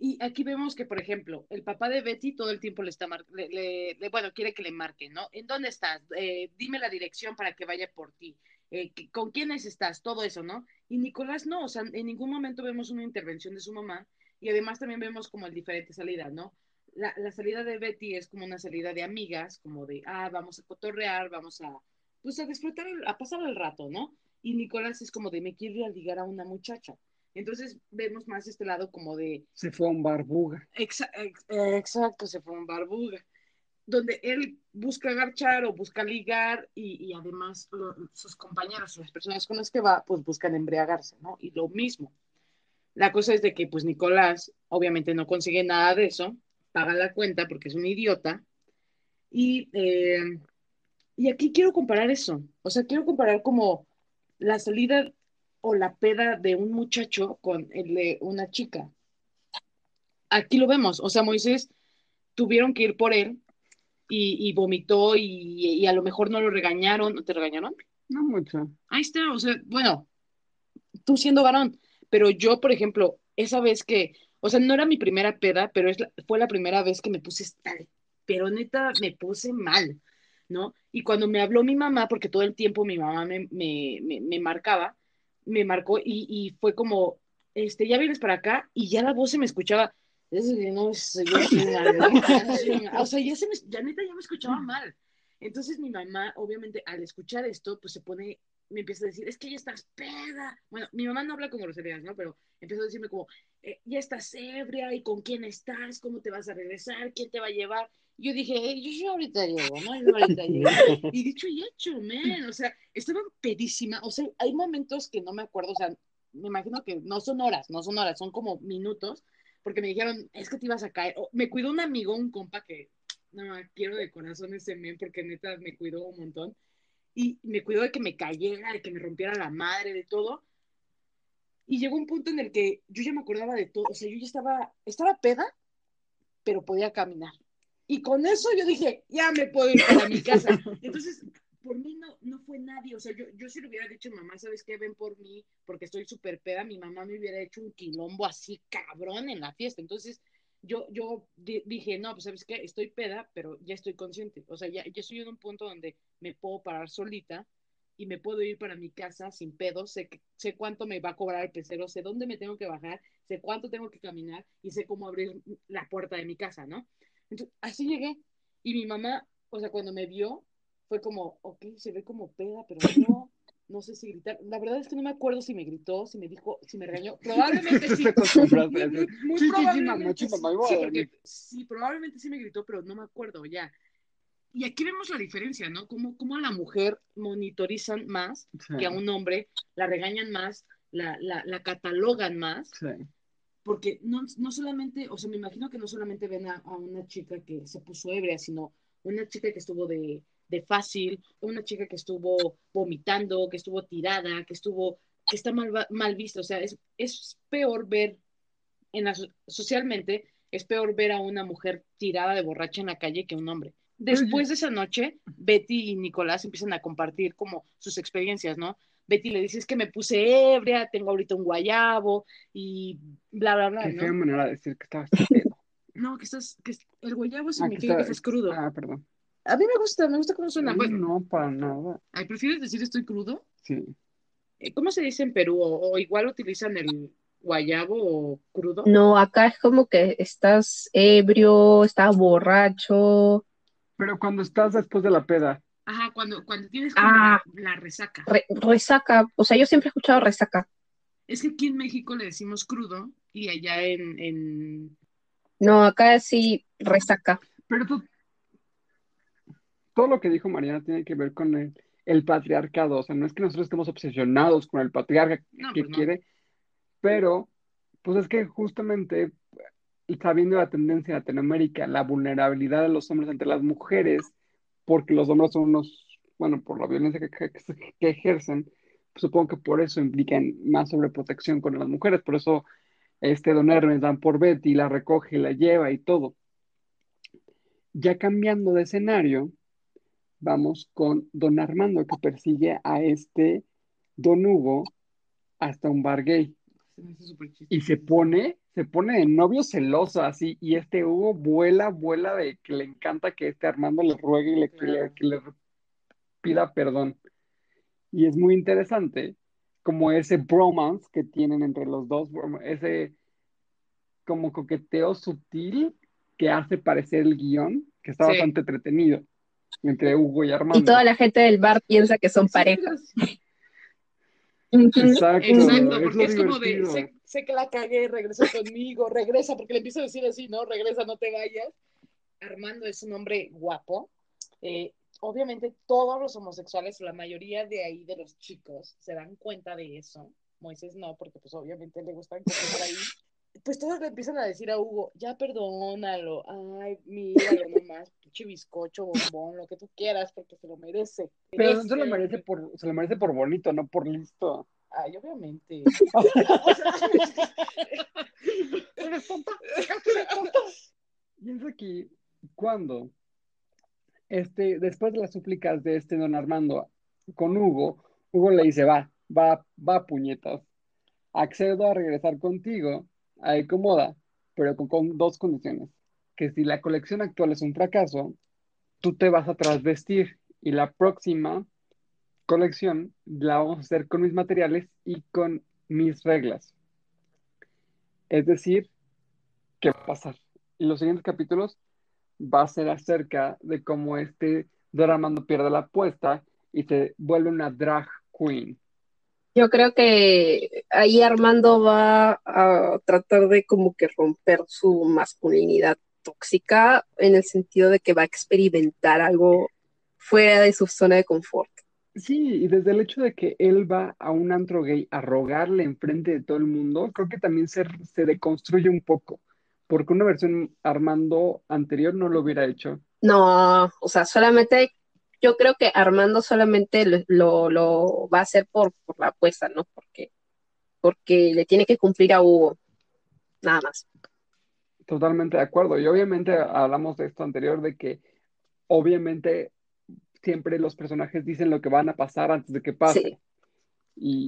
B: Y aquí vemos que, por ejemplo, el papá de Betty todo el tiempo le está le- le- bueno, quiere que le marque, ¿no? ¿En dónde estás? Eh, dime la dirección para que vaya por ti. Eh, ¿Con quiénes estás? Todo eso, ¿no? Y Nicolás no, o sea, en ningún momento vemos una intervención de su mamá y además también vemos como el diferente salida, ¿no? La, la salida de Betty es como una salida de amigas, como de, ah, vamos a cotorrear, vamos a, pues a disfrutar, el- a pasar el rato, ¿no? Y Nicolás es como de, me quiero ir a ligar a una muchacha. Entonces vemos más este lado como de,
A: Se fue a un barbuga.
B: Exa- ex- exacto, se fue un barbuga. Donde él busca garchar o busca ligar y, además sus compañeros, las personas con las que va, pues buscan embriagarse, ¿no? Y lo mismo. La cosa es de que, pues Nicolás obviamente no consigue nada de eso, paga la cuenta porque es un idiota. Y, eh, y aquí quiero comparar eso. O sea, quiero comparar como la salida o la peda de un muchacho con el de una chica aquí lo vemos. O sea, Moisés tuvieron que ir por él y, y vomitó y, y a lo mejor no lo regañaron. ¿Te regañaron?
A: No mucho.
B: Ahí está, o sea, bueno, tú siendo varón, pero yo, por ejemplo, esa vez que, o sea, no era mi primera peda, pero es la- fue la primera vez que me puse tal, pero neta me puse mal, ¿no? Y cuando me habló mi mamá, porque todo el tiempo mi mamá me, me, me, me marcaba, me marcó y, y fue como, este, ya vienes para acá y ya la voz se me escuchaba. "Es que no sé, yo soy una loca, soy una-". O sea, ya se me, ya neta ya me escuchaba mal. Entonces mi mamá, obviamente, al escuchar esto, pues se pone, me empieza a decir, es que ya estás peda. Bueno, mi mamá no habla con groserías, ¿no? Pero empezó a decirme como, eh, ya estás ebria, ¿y con quién estás? ¿Cómo te vas a regresar? ¿Quién te va a llevar? Yo dije, "Eh, yo, yo ahorita llego, ¿no? Yo ahorita llego. Y dicho y hecho, man, o sea, estaba pedísima, o sea, hay momentos que no me acuerdo, o sea, me imagino que no son horas, no son horas, son como minutos, porque me dijeron, es que te ibas a caer. O me cuidó un amigo, un compa que, no, quiero de corazón ese men, porque neta me cuidó un montón. Y me cuidó de que me cayera, de que me rompiera la madre, de todo. Y llegó un punto en el que yo ya me acordaba de todo, o sea, yo ya estaba, estaba peda, pero podía caminar. Y con eso yo dije, ya me puedo ir para mi casa. Entonces, por mí no, no fue nadie. O sea, yo, yo si le hubiera dicho, mamá, ¿sabes qué? Ven por mí, porque estoy súper peda. Mi mamá me hubiera hecho un quilombo así cabrón en la fiesta. Entonces, yo, yo di- dije, no, pues ¿sabes qué? Estoy peda, pero ya estoy consciente. O sea, ya, ya estoy en un punto donde me puedo parar solita y me puedo ir para mi casa sin pedo. Sé, sé cuánto me va a cobrar el pecero, sé dónde me tengo que bajar, sé cuánto tengo que caminar y sé cómo abrir la puerta de mi casa, ¿no? Entonces, así llegué. Y mi mamá, o sea, cuando me vio, fue como, ok, se ve como peda, pero no, no sé si gritar. La verdad es que no me acuerdo si me gritó, si me dijo, si me regañó. Probablemente sí. Muy,
A: Sí,
B: probablemente
A: sí,
B: probablemente sí me gritó, pero no me acuerdo ya. Y aquí vemos la diferencia, ¿no? Cómo, cómo a la mujer monitorizan más
A: Sí,
B: que a un hombre, la regañan más, la, la, la catalogan más
A: sí.
B: porque no, no solamente, o sea, me imagino que no solamente ven a, a una chica que se puso ebria, sino una chica que estuvo de, de fácil, una chica que estuvo vomitando, que estuvo tirada, que estuvo, que está mal, mal vista, o sea, es, es peor ver, en la, so- socialmente, es peor ver a una mujer tirada de borracha en la calle que a un hombre. Después de esa noche, Betty y Nicolás empiezan a compartir como sus experiencias, ¿no? Betty le dice, es que me puse ebria, tengo ahorita un guayabo y bla, bla, bla,
A: Qué
B: ¿no?
A: manera de decir que estabas.
B: No, que estás, que el guayabo
A: Ah,
B: significa que
A: está-
B: estás crudo.
A: Ah, perdón.
B: A mí me gusta, me gusta cómo suena. Bueno,
A: No, para nada.
B: ay, ¿prefieres decir estoy crudo?
A: Sí.
B: Eh, ¿Cómo se dice en Perú? ¿O, o igual utilizan el guayabo o crudo?
D: No, acá es como que estás ebrio, estás borracho,
A: Pero cuando estás después de la peda,
B: Ajá, cuando, cuando tienes como
D: Ah.
B: la, la resaca.
D: re- resaca. O sea, yo siempre he escuchado resaca.
B: Es que aquí en México le decimos crudo y allá en, en...
D: No, acá sí resaca.
A: pero tú- todo lo que dijo Mariana tiene que ver con el, el patriarcado. O sea, no es que nosotros estemos obsesionados con el patriarca
B: No,
A: que
B: pues no.
A: quiere, pero pues es que justamente sabiendo la tendencia en Latinoamérica, la vulnerabilidad de los hombres ante las mujeres, porque los hombres son unos, bueno, por la violencia que, que- que ejercen, pues supongo que por eso implican más sobreprotección con las mujeres, por eso este Don Hermes dan por Betty, la recoge la lleva y todo. Ya cambiando de escenario, vamos con Don Armando que persigue a este Don Hugo hasta un bar gay y se pone, se pone de novio celoso así, y este Hugo vuela, vuela de que le encanta que este Armando le ruegue y le, que le,
B: Claro.
A: que le pida perdón. Y es muy interesante como ese bromance que tienen entre los dos, ese como coqueteo sutil que hace parecer el guion, que está
B: Sí.
A: bastante entretenido entre Hugo y
D: Y
A: Armando.
D: toda la gente del bar piensa que son
B: Sí,
D: pareja.
B: sí.
A: Exacto,
B: Exacto,
A: es
B: porque
A: lo
B: es como de, sé que la cagué, regresa conmigo, regresa, porque le empiezo a decir así, ¿no? Regresa, no te vayas. Armando es un hombre guapo. Eh, obviamente todos los homosexuales, la mayoría de ahí de los chicos, se dan cuenta de eso. Moisés no, porque pues obviamente le gustan cosas ahí. Pues todos le empiezan a decir a Hugo, ya perdónalo, ay, míralo nomás, pinche bizcocho, bombón, lo que tú quieras, porque se lo merece.
A: Pero no se lo
B: Merece.
A: merece por, se lo merece por bonito, no por listo.
B: Ay, obviamente.
A: Y es aquí cuando, este, después de las súplicas de este don Armando con Hugo, Hugo le dice, va, va, va, puñetas, accedo a regresar contigo a Ecomoda, pero con, dos condiciones, que si la colección actual es un fracaso, tú te vas a trasvestir y la próxima colección la vamos a hacer con mis materiales y con mis reglas. Es decir, ¿qué va a pasar? Y los siguientes capítulos va a ser acerca de cómo este Don Armando pierde la apuesta y se vuelve una drag queen.
D: Yo creo que ahí Armando va a tratar de como que romper su masculinidad tóxica en el sentido de que va a experimentar algo fuera de su zona de confort.
A: Sí, y desde el hecho de que él va a un antro gay a rogarle enfrente de todo el mundo, creo que también se, se deconstruye un poco, porque una versión Armando anterior no lo hubiera hecho.
D: No, o sea, solamente yo creo que Armando solamente lo, lo, lo va a hacer por, por la apuesta, ¿no? Porque, porque le tiene que cumplir a Hugo, nada más.
A: Totalmente de acuerdo. Y obviamente hablamos de esto anterior, de que obviamente siempre los personajes dicen lo que van a pasar antes de que pase.
D: Sí.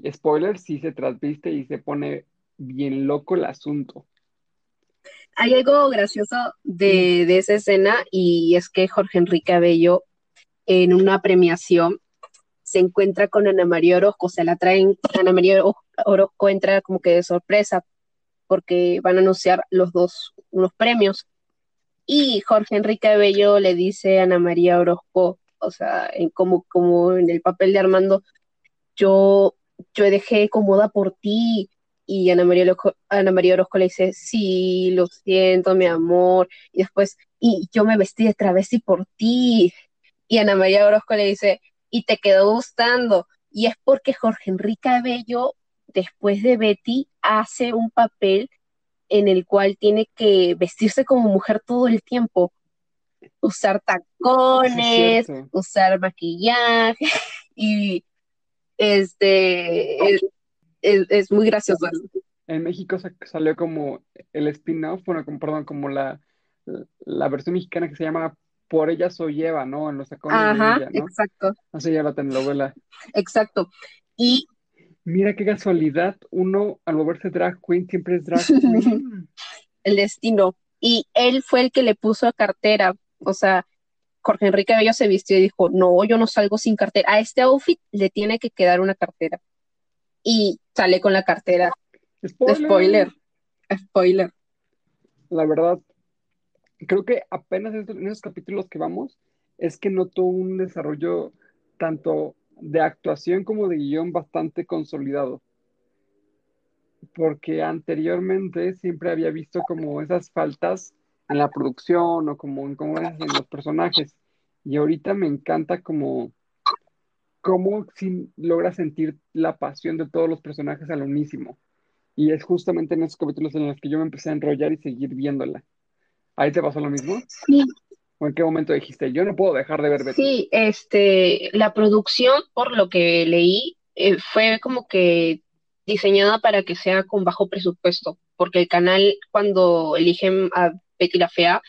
A: Y spoiler, sí se transviste y se pone bien loco el asunto.
D: Hay algo gracioso de, de esa escena y es que Jorge Enrique Abello en una premiación se encuentra con Ana María Orozco, se la traen, Ana María Oro- Orozco entra como que de sorpresa porque van a anunciar los dos unos premios y Jorge Enrique Abello le dice a Ana María Orozco, o sea, en como, como en el papel de Armando, yo, yo dejé cómoda por ti, y Ana María, Orozco, Ana María Orozco le dice, sí, lo siento, mi amor. Y después, y yo me vestí de travesti por ti. Y Ana María Orozco le dice, y te quedó gustando. Y es porque Jorge Enrique Abello, después de Betty, hace un papel en el cual tiene que vestirse como mujer todo el tiempo. Usar tacones, usar maquillaje y este es, es- es muy gracioso.
A: En México sa- salió como el spin-off, bueno, como, perdón, como la, la versión mexicana que se llama Por ella soy Eva, ¿no? En los tacones de
D: Ajá,
A: ella, ¿no?
D: exacto,
A: sé, ya la telenovela.
D: exacto. Y
A: Mira qué casualidad, uno al volverse drag queen siempre es drag queen.
D: el destino. Y él fue el que le puso cartera. O sea, Jorge Enrique Bello se vistió y dijo, no, yo no salgo sin cartera. A este outfit le tiene que quedar una cartera. Y sale con la cartera.
A: Spoiler.
D: Spoiler. Spoiler.
A: La verdad, creo que apenas en en esos capítulos que vamos, es que noto un desarrollo tanto de actuación como de guion bastante consolidado. Porque anteriormente siempre había visto como esas faltas en la producción o como incongruencias en los personajes. Y ahorita me encanta como cómo sí logra sentir la pasión de todos los personajes al unísimo. Y es justamente en esos capítulos en los que yo me empecé a enrollar y seguir viéndola. ¿Ahí te pasó lo mismo?
D: Sí,
A: ¿O en qué momento dijiste, yo no puedo dejar de ver Betty?
D: sí, este, la producción, por lo que leí, eh, fue como que diseñada para que sea con bajo presupuesto, porque el canal, cuando eligen a Betty la Fea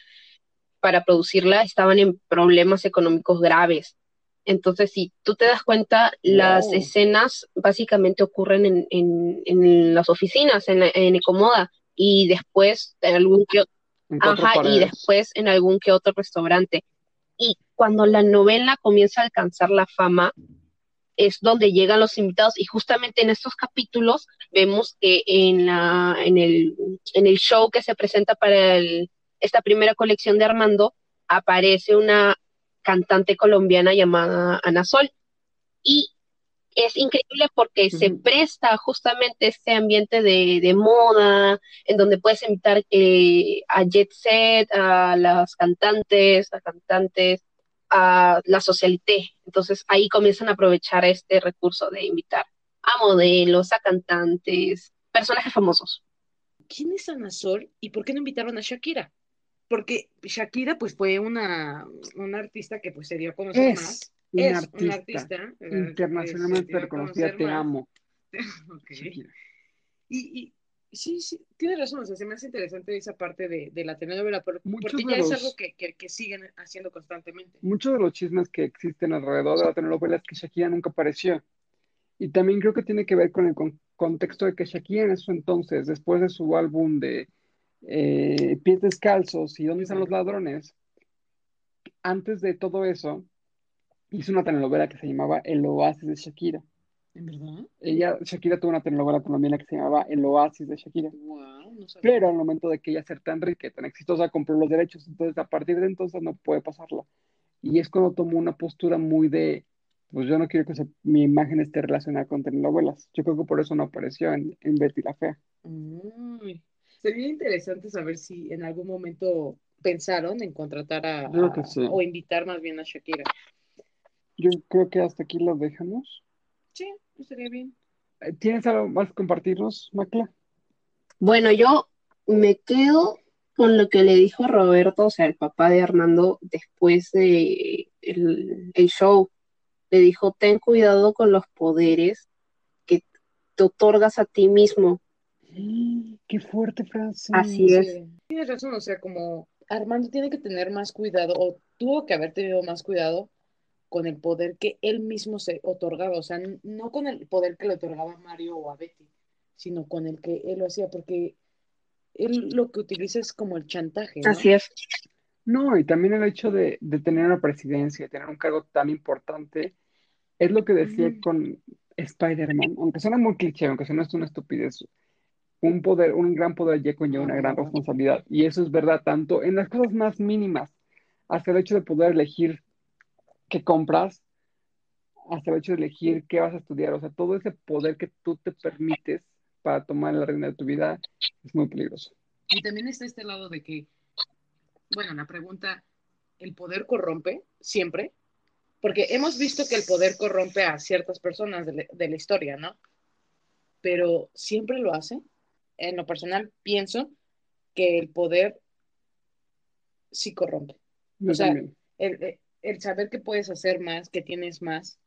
D: para producirla, estaban en problemas económicos graves. Entonces, si tú te das cuenta, las escenas básicamente ocurren en, en, en las oficinas, en, la- en Ecomoda, y después en algún Ajá, y después en algún que otro restaurante. Y cuando la novela comienza a alcanzar la fama, es donde llegan los invitados. Y justamente en estos capítulos vemos que en la, en el, en el show que se presenta para el- esta primera colección de Armando, aparece una cantante colombiana llamada Ana Sol. Y es increíble porque se presta justamente este ambiente de, de moda, en donde puedes invitar eh, a Jet Set, a las cantantes, a cantantes, a la socialité. Entonces ahí comienzan a aprovechar este recurso de invitar a modelos, a cantantes, personajes famosos.
B: ¿Quién es Ana Sol y por qué no invitaron a Shakira? Porque Shakira pues fue una, una artista que pues se dio a conocer
A: Es
B: más.
A: Una
B: es
A: artista
B: una artista eh,
A: internacionalmente reconocida, te amo.
B: Ok.
A: Shakira.
B: Y, y sí, sí, tienes razón, o sea, se me hace interesante esa parte de, de la telenovela, porque
A: de
B: ya es
A: los-
B: algo que, que, que siguen haciendo constantemente.
A: Muchos de los chismes que existen alrededor de la telenovela es que Shakira nunca apareció. Y también creo que tiene que ver con el con- contexto de que Shakira en su entonces, después de su álbum de eh, Pies Descalzos y ¿Dónde están los ladrones? Antes de todo eso, hizo una telenovela que se llamaba El Oasis de Shakira.
B: ¿En verdad?
A: Ella, Shakira tuvo una telenovela colombiana que se llamaba El Oasis de Shakira.
B: Wow, no sabía.
A: Pero al momento de que ella ser tan rica, y tan exitosa, compró los derechos. Entonces, a partir de entonces no puede pasarla. Y es cuando tomó una postura muy de, pues yo no quiero que se- mi imagen esté relacionada con telenovelas. Yo creo que por eso no apareció en, en Betty la Fea.
B: Uy, Sería interesante saber si en algún momento pensaron en contratar a,
A: sí.
B: o invitar más bien a Shakira.
A: Yo creo que hasta aquí lo dejamos.
B: Sí, estaría bien.
A: Eh, ¿Tienes algo más que compartirnos, Macla?
D: Bueno, yo me quedo con lo que le dijo Roberto, o sea, el papá de Armando, después de el, el show. Le dijo, ten cuidado con los poderes que te otorgas a ti mismo.
A: ¡Qué fuerte frase!
D: Así es.
B: Sí, tienes razón, o sea, como Armando tiene que tener más cuidado, o tuvo que haber tenido más cuidado con el poder que él mismo se otorgaba, o sea, no con el poder que le otorgaba a Mario o a Betty, sino con el que él lo hacía, porque él lo que utiliza es como el chantaje, ¿no?
D: Así es.
A: No, y también el hecho de, de tener una presidencia, de tener un cargo tan importante, es lo que decía con Spider-Man, aunque suena muy cliché, aunque suena una estupidez, un poder, un gran poder ya conlleva una gran responsabilidad, y eso es verdad tanto en las cosas más mínimas, hasta el hecho de poder elegir qué compras, hasta el hecho de elegir qué vas a estudiar, o sea, todo ese poder que tú te permites para tomar la reina de tu vida es muy peligroso.
B: Y también está este lado de que, bueno, la pregunta, ¿el poder corrompe siempre? Porque hemos visto que el poder corrompe a ciertas personas de la, de la historia, ¿no? Pero siempre lo hace. En lo personal, pienso que el poder sí corrompe.
A: Yo
B: O sea. El, el- el saber que puedes hacer más, que tienes más,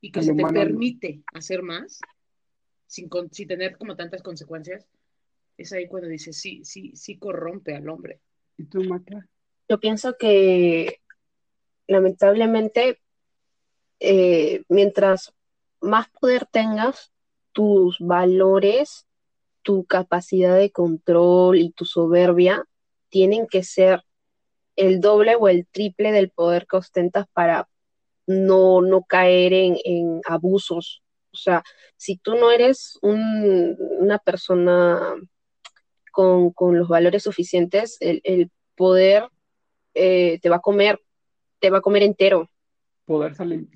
B: y que
A: El
B: se te permite hacer más, sin, con- sin tener como tantas consecuencias, es ahí cuando dices, sí, sí, sí corrompe al hombre.
A: ¿Y tú, Macla?
D: Yo pienso que lamentablemente, eh, mientras más poder tengas, tus valores, tu capacidad de control y tu soberbia tienen que ser el doble o el triple del poder que ostentas para no, no caer en, en abusos. O sea, si tú no eres un- una persona con, con los valores suficientes, el, poder eh, te va a comer, te va a comer entero.
A: Poder salir-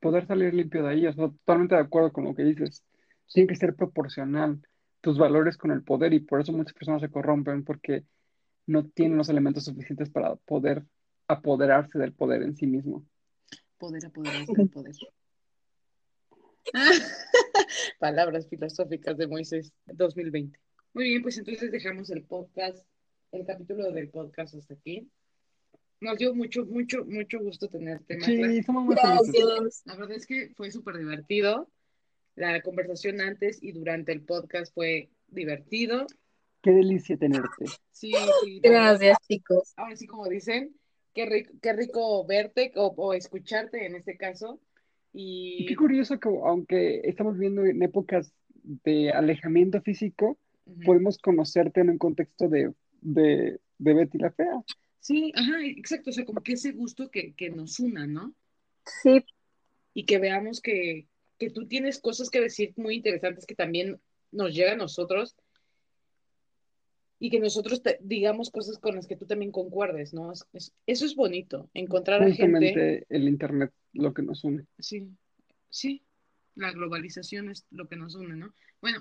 A: poder salir limpio de ahí, o totalmente de acuerdo con lo que dices. Tiene que ser proporcional tus valores con el poder y por eso muchas personas se corrompen porque no tienen los elementos suficientes para poder apoderarse del poder en sí mismo.
B: Poder apoderarse del poder. Palabras filosóficas de Moisés 2020. Muy bien, pues entonces dejamos el podcast, el capítulo del podcast hasta aquí. Nos dio mucho, mucho, mucho gusto tenerte.
A: Sí, somos muy felices.
B: La verdad es que fue súper divertido. La conversación antes y durante el podcast fue divertido.
A: Qué delicia tenerte.
B: Sí, sí.
D: Gracias, chicos.
B: Ahora sí, como dicen, qué rico, qué rico verte o, o escucharte en este caso.
A: Y
B: Y
A: qué curioso que aunque estamos viviendo en épocas de alejamiento físico,
B: Ujú.
A: podemos conocerte en un contexto de, de, de Betty la Fea.
B: Sí, ajá, exacto. O sea, como que ese gusto que, que nos una, ¿no?
D: Sí,
B: Y que veamos que, que tú tienes cosas que decir muy interesantes que también nos llegan a nosotros y que nosotros te- digamos cosas con las que tú también concuerdes, ¿no? Es- es- eso es bonito, encontrar a gente.
A: Justamente el Internet lo que nos une.
B: Sí, sí, la globalización es lo que nos une, ¿no? Bueno,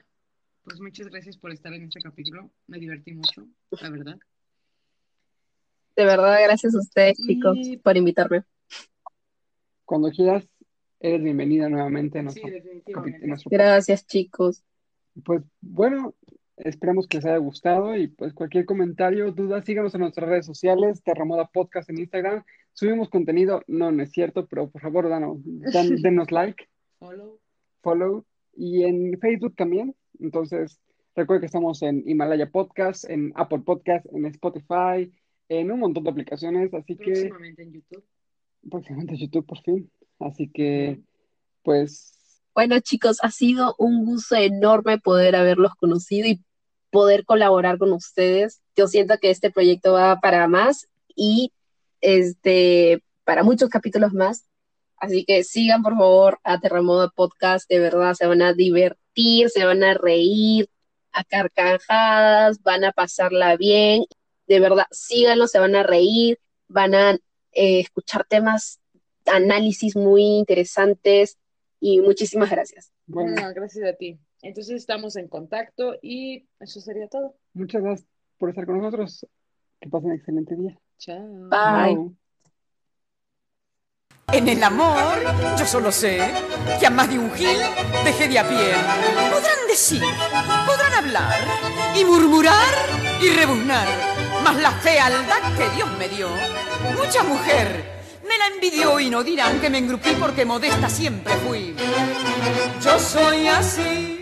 B: pues muchas gracias por estar en este capítulo. Me divertí mucho, la verdad.
D: de verdad, gracias a ustedes,
B: Y-
D: chicos, por invitarme.
A: Cuando quieras, eres bienvenida nuevamente a
B: Sí,
A: nuestro, capi-
B: definitivamente.
A: en nuestro
D: Gracias, chicos.
A: Pues bueno, esperamos que les haya gustado y pues cualquier comentario, duda, síganos en nuestras redes sociales, Terremoda Podcast en Instagram. Subimos contenido, no, no es cierto, pero por favor, danos, dan- denos like,
B: Follow.
A: follow y en Facebook también. Entonces, recuerden que estamos en Himalaya Podcast, en Apple Podcast, en Spotify, en un montón de aplicaciones, así que
B: Próximamente en YouTube.
A: próximamente YouTube por fin. Así que, pues,
D: Bueno, chicos, ha sido un gusto enorme poder haberlos conocido y poder colaborar con ustedes. Yo siento que este proyecto va para más y este para muchos capítulos más. Así que sigan por favor a Terremoto Podcast, de verdad se van a divertir, se van a reír a carcajadas, van a pasarla bien. De verdad, síganlo, se van a reír, van a eh, escuchar temas, análisis muy interesantes y muchísimas gracias.
A: bueno,
B: No, gracias a ti. Entonces estamos en contacto y eso sería todo.
A: muchas gracias por estar con nosotros. Que pasen un excelente día.
B: Chao.
D: Bye.
C: En el amor, yo solo sé que a más de un gil dejé de a pie. Podrán decir, podrán hablar y murmurar y rebuznar, mas la fealdad que Dios me dio, mucha mujer me la envidió y no dirán que me engrupí porque modesta siempre fui. Yo soy así.